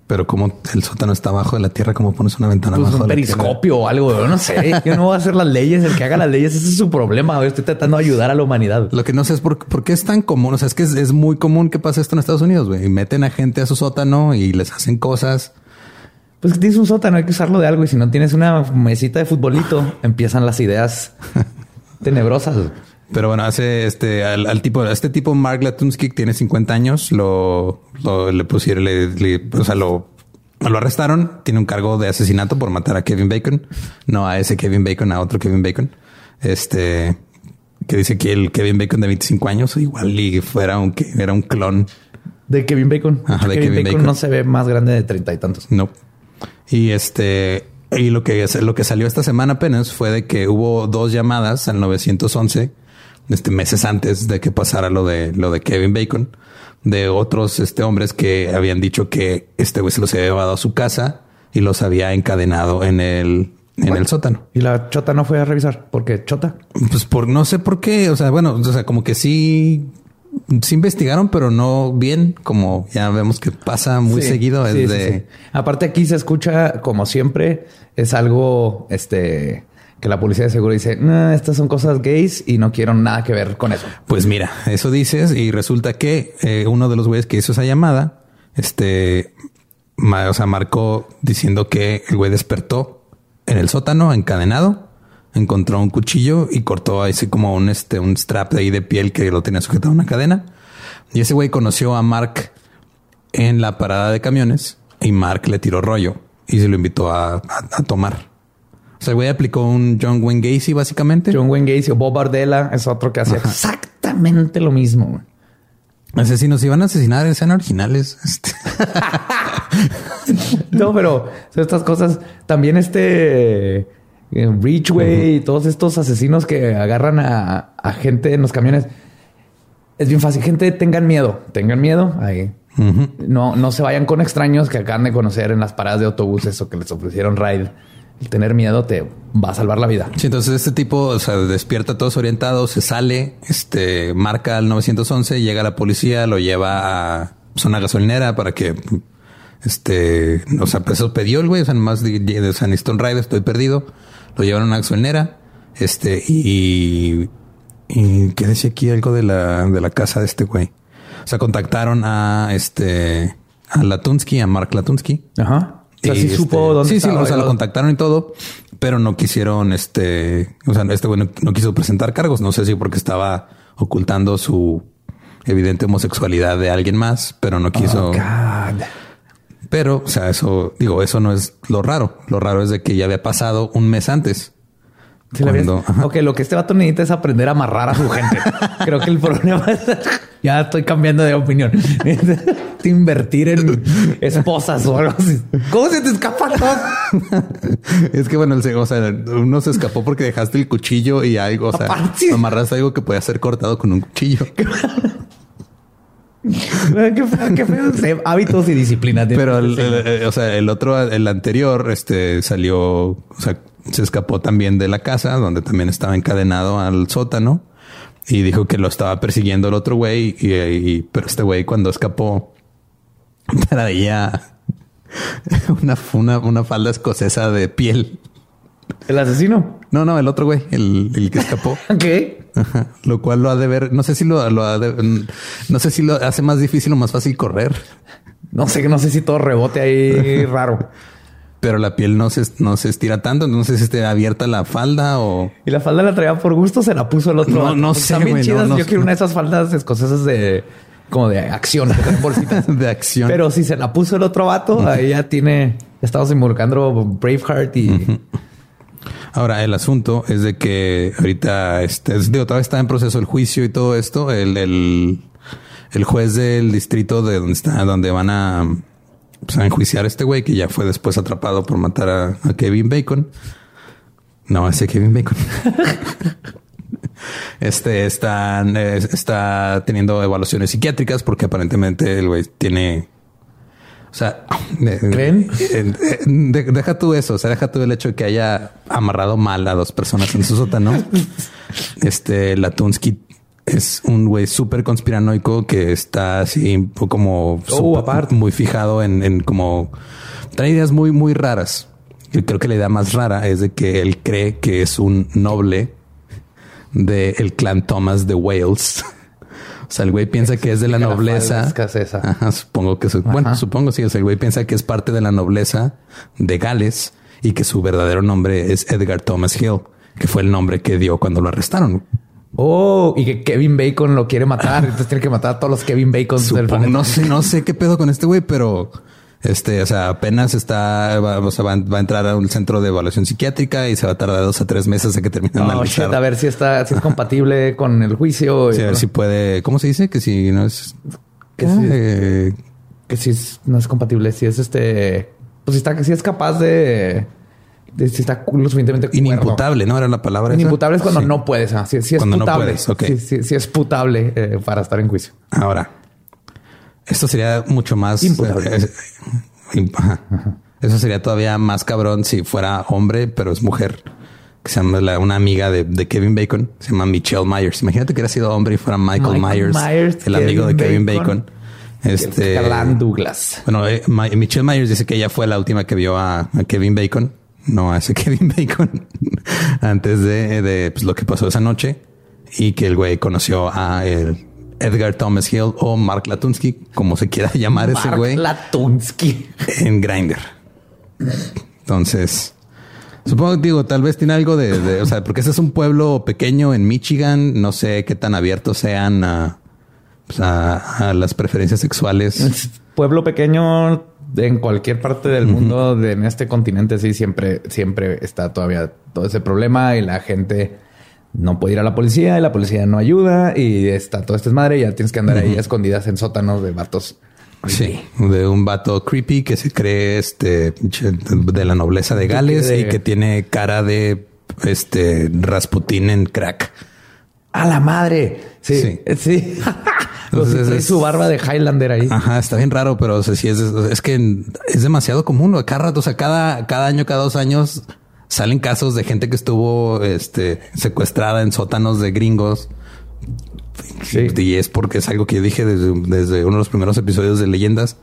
Pero como el sótano está abajo de la tierra, ¿cómo pones una ventana Pues abajo un periscopio o algo. Yo no sé. <laughs> Yo no voy a hacer las leyes. El que haga las leyes, ese es su problema. Yo estoy tratando de ayudar a la humanidad. Lo que no sé es por, por qué es tan común. O sea, es que es, es muy común que pase esto en Estados Unidos, güey. Y meten a gente a su sótano y les hacen cosas. Pues que tienes un sótano, hay que usarlo de algo. Y si no tienes una mesita de futbolito, <laughs> empiezan las ideas tenebrosas. Pero bueno, hace este al, al tipo, este tipo Mark Latunsky que tiene 50 años, lo, lo- le pusieron, le, le- o sea, lo, lo arrestaron. Tiene un cargo de asesinato por matar a Kevin Bacon, no a ese Kevin Bacon, a otro Kevin Bacon. Este que dice que el Kevin Bacon de 25 años igual y fuera un era un clon. De Kevin Bacon. Ajá, de Kevin, Kevin Bacon, Bacon. no se ve más grande de treinta y tantos. No. Y este, y lo que, lo que salió esta semana apenas fue de que hubo dos llamadas al 911, este, meses antes de que pasara lo de, lo de Kevin Bacon, de otros, este, hombres que habían dicho que este güey se los había llevado a su casa y los había encadenado en el, en el sótano. Y la chota no fue a revisar porque chota. Pues por, no sé por qué, o sea, bueno, o sea, como que sí, sí investigaron, pero no bien, como ya vemos que pasa muy Sí, seguido. Sí, sí. Aparte aquí se escucha como siempre, es algo este que la policía de seguro dice, estas son cosas gays y no quiero nada que ver con eso. Pues mira, eso dices y resulta que eh, uno de los güeyes que hizo esa llamada, este, o sea, marcó diciendo que el güey despertó en el sótano, encadenado, encontró un cuchillo y cortó así como un, este, un strap de ahí de piel que lo tenía sujetado a una cadena. Y ese güey conoció a Mark en la parada de camiones y Mark le tiró rollo y se lo invitó a, a- a tomar. O sea, el güey aplicó un John Wayne Gacy básicamente. John Wayne Gacy o Bob Bardella es otro que hacía exactamente lo mismo. güey. Asesinos iban a asesinar, sean originales. Este. <laughs> No, pero estas cosas también este eh, Ridgeway y todos estos asesinos que agarran a, a gente en los camiones. Es bien fácil. Gente, tengan miedo. Tengan miedo. Ahí. No, no se vayan con extraños que acaban de conocer en las paradas de autobuses o que les ofrecieron ride. El tener miedo te va a salvar la vida. Sí, entonces este tipo, o sea, despierta todos orientados, se sale, este, marca al 911, llega la policía, lo lleva a zona gasolinera para que, este, o sea, pues eso pidió el güey, o sea, nomás de, de, un ride, estoy perdido, lo llevaron a una este, y, y ¿qué decía aquí algo de la, de la casa de este güey? O sea, contactaron a, este, a Latunsky, a Mark Latunsky. Ajá. O sea, sí este, supo dónde Sí, sí, o sea, lo contactaron y todo, pero no quisieron, este, o sea, este güey no, no quiso presentar cargos. No sé si porque estaba ocultando su evidente homosexualidad de alguien más, pero no quiso. Oh, God. Pero, o sea, eso, digo, eso no es lo raro. Lo raro es de que ya había pasado un mes antes. Sí. Cuando-. Ok, lo que este vato necesita es aprender a amarrar a su gente. <laughs> Creo que el problema es... <laughs> Ya estoy cambiando de opinión. <laughs> Invertir en esposas o algo así. ¿Cómo se te escapa todo? es que bueno, el, o sea, uno se escapó porque dejaste el cuchillo y algo, o sea, Aparte. amarraste algo que podía ser cortado con un cuchillo. <laughs> qué feo, qué feo. Sí, Hábitos y disciplina. Pero el, Sí. el- el- o sea, el otro, el anterior, este salió, o sea, se escapó también de la casa donde también estaba encadenado al sótano y dijo que lo estaba persiguiendo el otro güey. Y, y- pero este güey, cuando escapó, <laughs> traía <laughs> una, una, una falda escocesa de piel. El asesino. No, no, el otro güey, el, el que escapó. ¿Qué? Ajá. Lo cual lo ha de ver. No sé si lo, lo ha de- no sé si lo hace más difícil o más fácil correr. No sé, no sé si todo rebote ahí <laughs> raro. pero la piel no se, no se estira tanto. No sé si esté abierta la falda o... Y la falda la traía por gusto, se la puso el otro. No, no sé, güey, no, chidas. no Yo quiero una de esas faldas escocesas de como de acción, bolsitas. <laughs> de acción. Pero si se la puso el otro vato, ahí ya tiene. Estamos involucrando Braveheart y Ahora, el asunto es de que ahorita, este, es- digo, todavía está en proceso el juicio y todo esto. El, el, juez del distrito de donde está, donde van a, pues, a enjuiciar a este güey que ya fue después atrapado por matar a, a Kevin Bacon. No, ese Kevin Bacon. <laughs> Este están, eh, está teniendo evaluaciones psiquiátricas porque aparentemente el güey tiene. O sea, ¿Creen? eh, de- deja tú eso. O sea, deja tú el hecho de que haya amarrado mal a dos personas en su sótano. Este Latunsky es un güey súper conspiranoico que está así como súper- aparte. muy fijado en, en como trae ideas muy, muy raras. Yo creo que la idea más rara es de que él cree que es un noble del clan Thomas de Wales. O sea, el güey piensa que es de la nobleza. Ajá, supongo que su- bueno, supongo sí. O sea, el güey piensa que es parte de la nobleza de Gales y que su verdadero nombre es Edgar Thomas Hill, que fue el nombre que dio cuando lo arrestaron. oh, y que Kevin Bacon lo quiere matar. <laughs> Entonces tiene que matar a todos los Kevin Bacon del planeta. no sé, no sé qué pedo con este güey, pero este, o sea, apenas está, va, o sea, va, va a entrar a un centro de evaluación psiquiátrica y se va a tardar dos a tres meses a que termine de Oh, analizar. shit, a ver si está, si es compatible <laughs> con el juicio. Sí, y- a ver si puede, ¿cómo se dice? Que si no es, Que sí. Eh, que si es- no es compatible, si es este, pues si está, si es capaz de, de si está lo suficientemente cuerdo. inimputable, ¿no? Era la palabra. esa? Inimputable es cuando Sí. no puedes. ah, Si, si es Cuando no putable. puedes, ok. Si, si- si es putable eh, para estar en juicio. Ahora, esto sería mucho más Imputable. eh, eh, ajá. Eso sería todavía más cabrón si fuera hombre, pero es mujer. Que se llama la- una amiga de, de Kevin Bacon, se llama Michelle Myers. Imagínate que hubiera sido hombre y fuera Michael, Michael Myers, Myers, el amigo de Kevin Bacon. Bacon. Este, Galán Douglas. bueno, eh, Michelle Myers dice que ella fue la última que vio a, a Kevin Bacon, no a ese <laughs> Kevin Bacon, antes de, de, pues, lo que pasó esa noche y que el güey conoció a el Edgar Thomas Hill o Mark Latunsky, como se quiera <laughs> llamar ese Mark güey, Latunsky. en Grindr. Entonces, supongo que digo, tal vez tiene algo de, de- o sea, porque ese es un pueblo pequeño en Michigan, no sé qué tan abiertos sean a, pues, a, a las preferencias sexuales. Pueblo pequeño en cualquier parte del mundo, de, en este continente, sí, siempre, siempre está todavía todo ese problema y la gente no puede ir a la policía y la policía no ayuda y está todo este desmadre y ya tienes que andar ahí escondidas en sótanos de vatos. Sí, de un vato creepy que se cree este de la nobleza de Gales de- y que tiene cara de este Rasputín en crack. ¡A la madre! Sí, Sí. sí. <laughs> Entonces es- su barba de Highlander ahí. Ajá, está bien raro, pero o sea, sí es, es que es demasiado común. Cada rato, o sea, cada, cada año, cada dos años salen casos de gente que estuvo este, secuestrada en sótanos de gringos. Sí. Y es porque es algo que yo dije desde, desde uno de los primeros episodios de leyendas.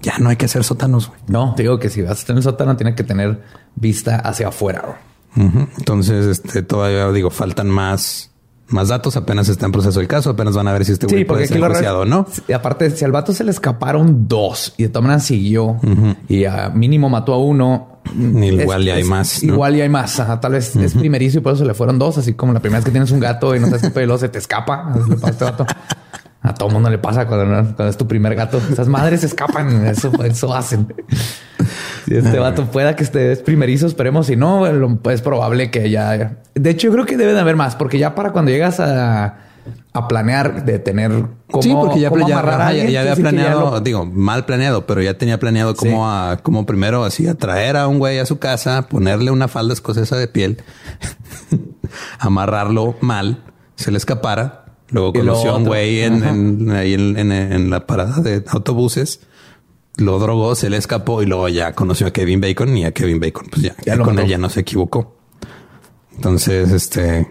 Ya no hay que hacer sótanos. No, te digo que si vas a en el sótano, tiene que tener vista hacia afuera. Entonces, este, todavía digo, faltan más, más datos. Apenas está en proceso el caso. Apenas van a ver si este güey puede ser lo juiciado o no. Y aparte, si al vato se le escaparon dos y de todas maneras siguió y a mínimo mató a uno. Igual ya hay más, ¿no? Igual ya hay más. Ajá, tal vez es primerizo y por eso se le fueron dos. Así como la primera vez que tienes un gato y no sabes qué pedo, se te escapa. Así le pasa a este vato. A todo mundo le pasa cuando, cuando es tu primer gato. Esas madres se escapan. Eso, eso hacen. Si este vato pueda que esté es primerizo, esperemos. Si no, es probable que ya. De hecho, yo creo que debe de haber más, porque ya para cuando llegas a, a planear de tener cómo, sí, porque ya, cómo ya- a ya- había ya planeado, lo- digo, mal planeado, pero ya tenía planeado cómo, a, cómo primero así atraer a un güey a su casa, ponerle una falda escocesa de piel, <laughs> amarrarlo mal, se le escapara. Luego conoció a un güey en, en- ahí en, en- la parada de autobuses. Lo drogó, se le escapó y luego ya conoció a Kevin Bacon y a Kevin Bacon, pues ya, con él ya no se equivocó. Entonces, este,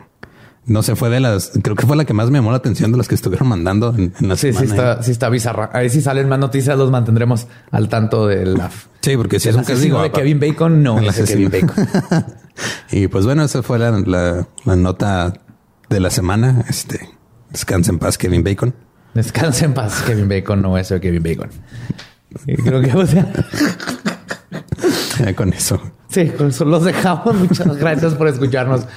no se fue de las, creo que fue la que más me llamó la atención de las que estuvieron mandando en, en la Sí, sí está, sí está bizarra. A ver si salen más noticias, los mantendremos al tanto de la. Sí, porque si es un caso de Kevin Bacon, no <laughs> el es Kevin. Bacon. <laughs> y pues bueno, esa fue la, la- la nota de la semana. Este descansa en paz, Kevin Bacon. Descansa en paz, Kevin Bacon, no es de Kevin Bacon. Creo que, o sea, Ya con eso. sí, con eso los dejamos. Muchas gracias por escucharnos.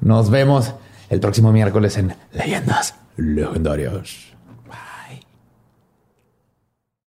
Nos vemos el próximo miércoles en Leyendas Legendarias.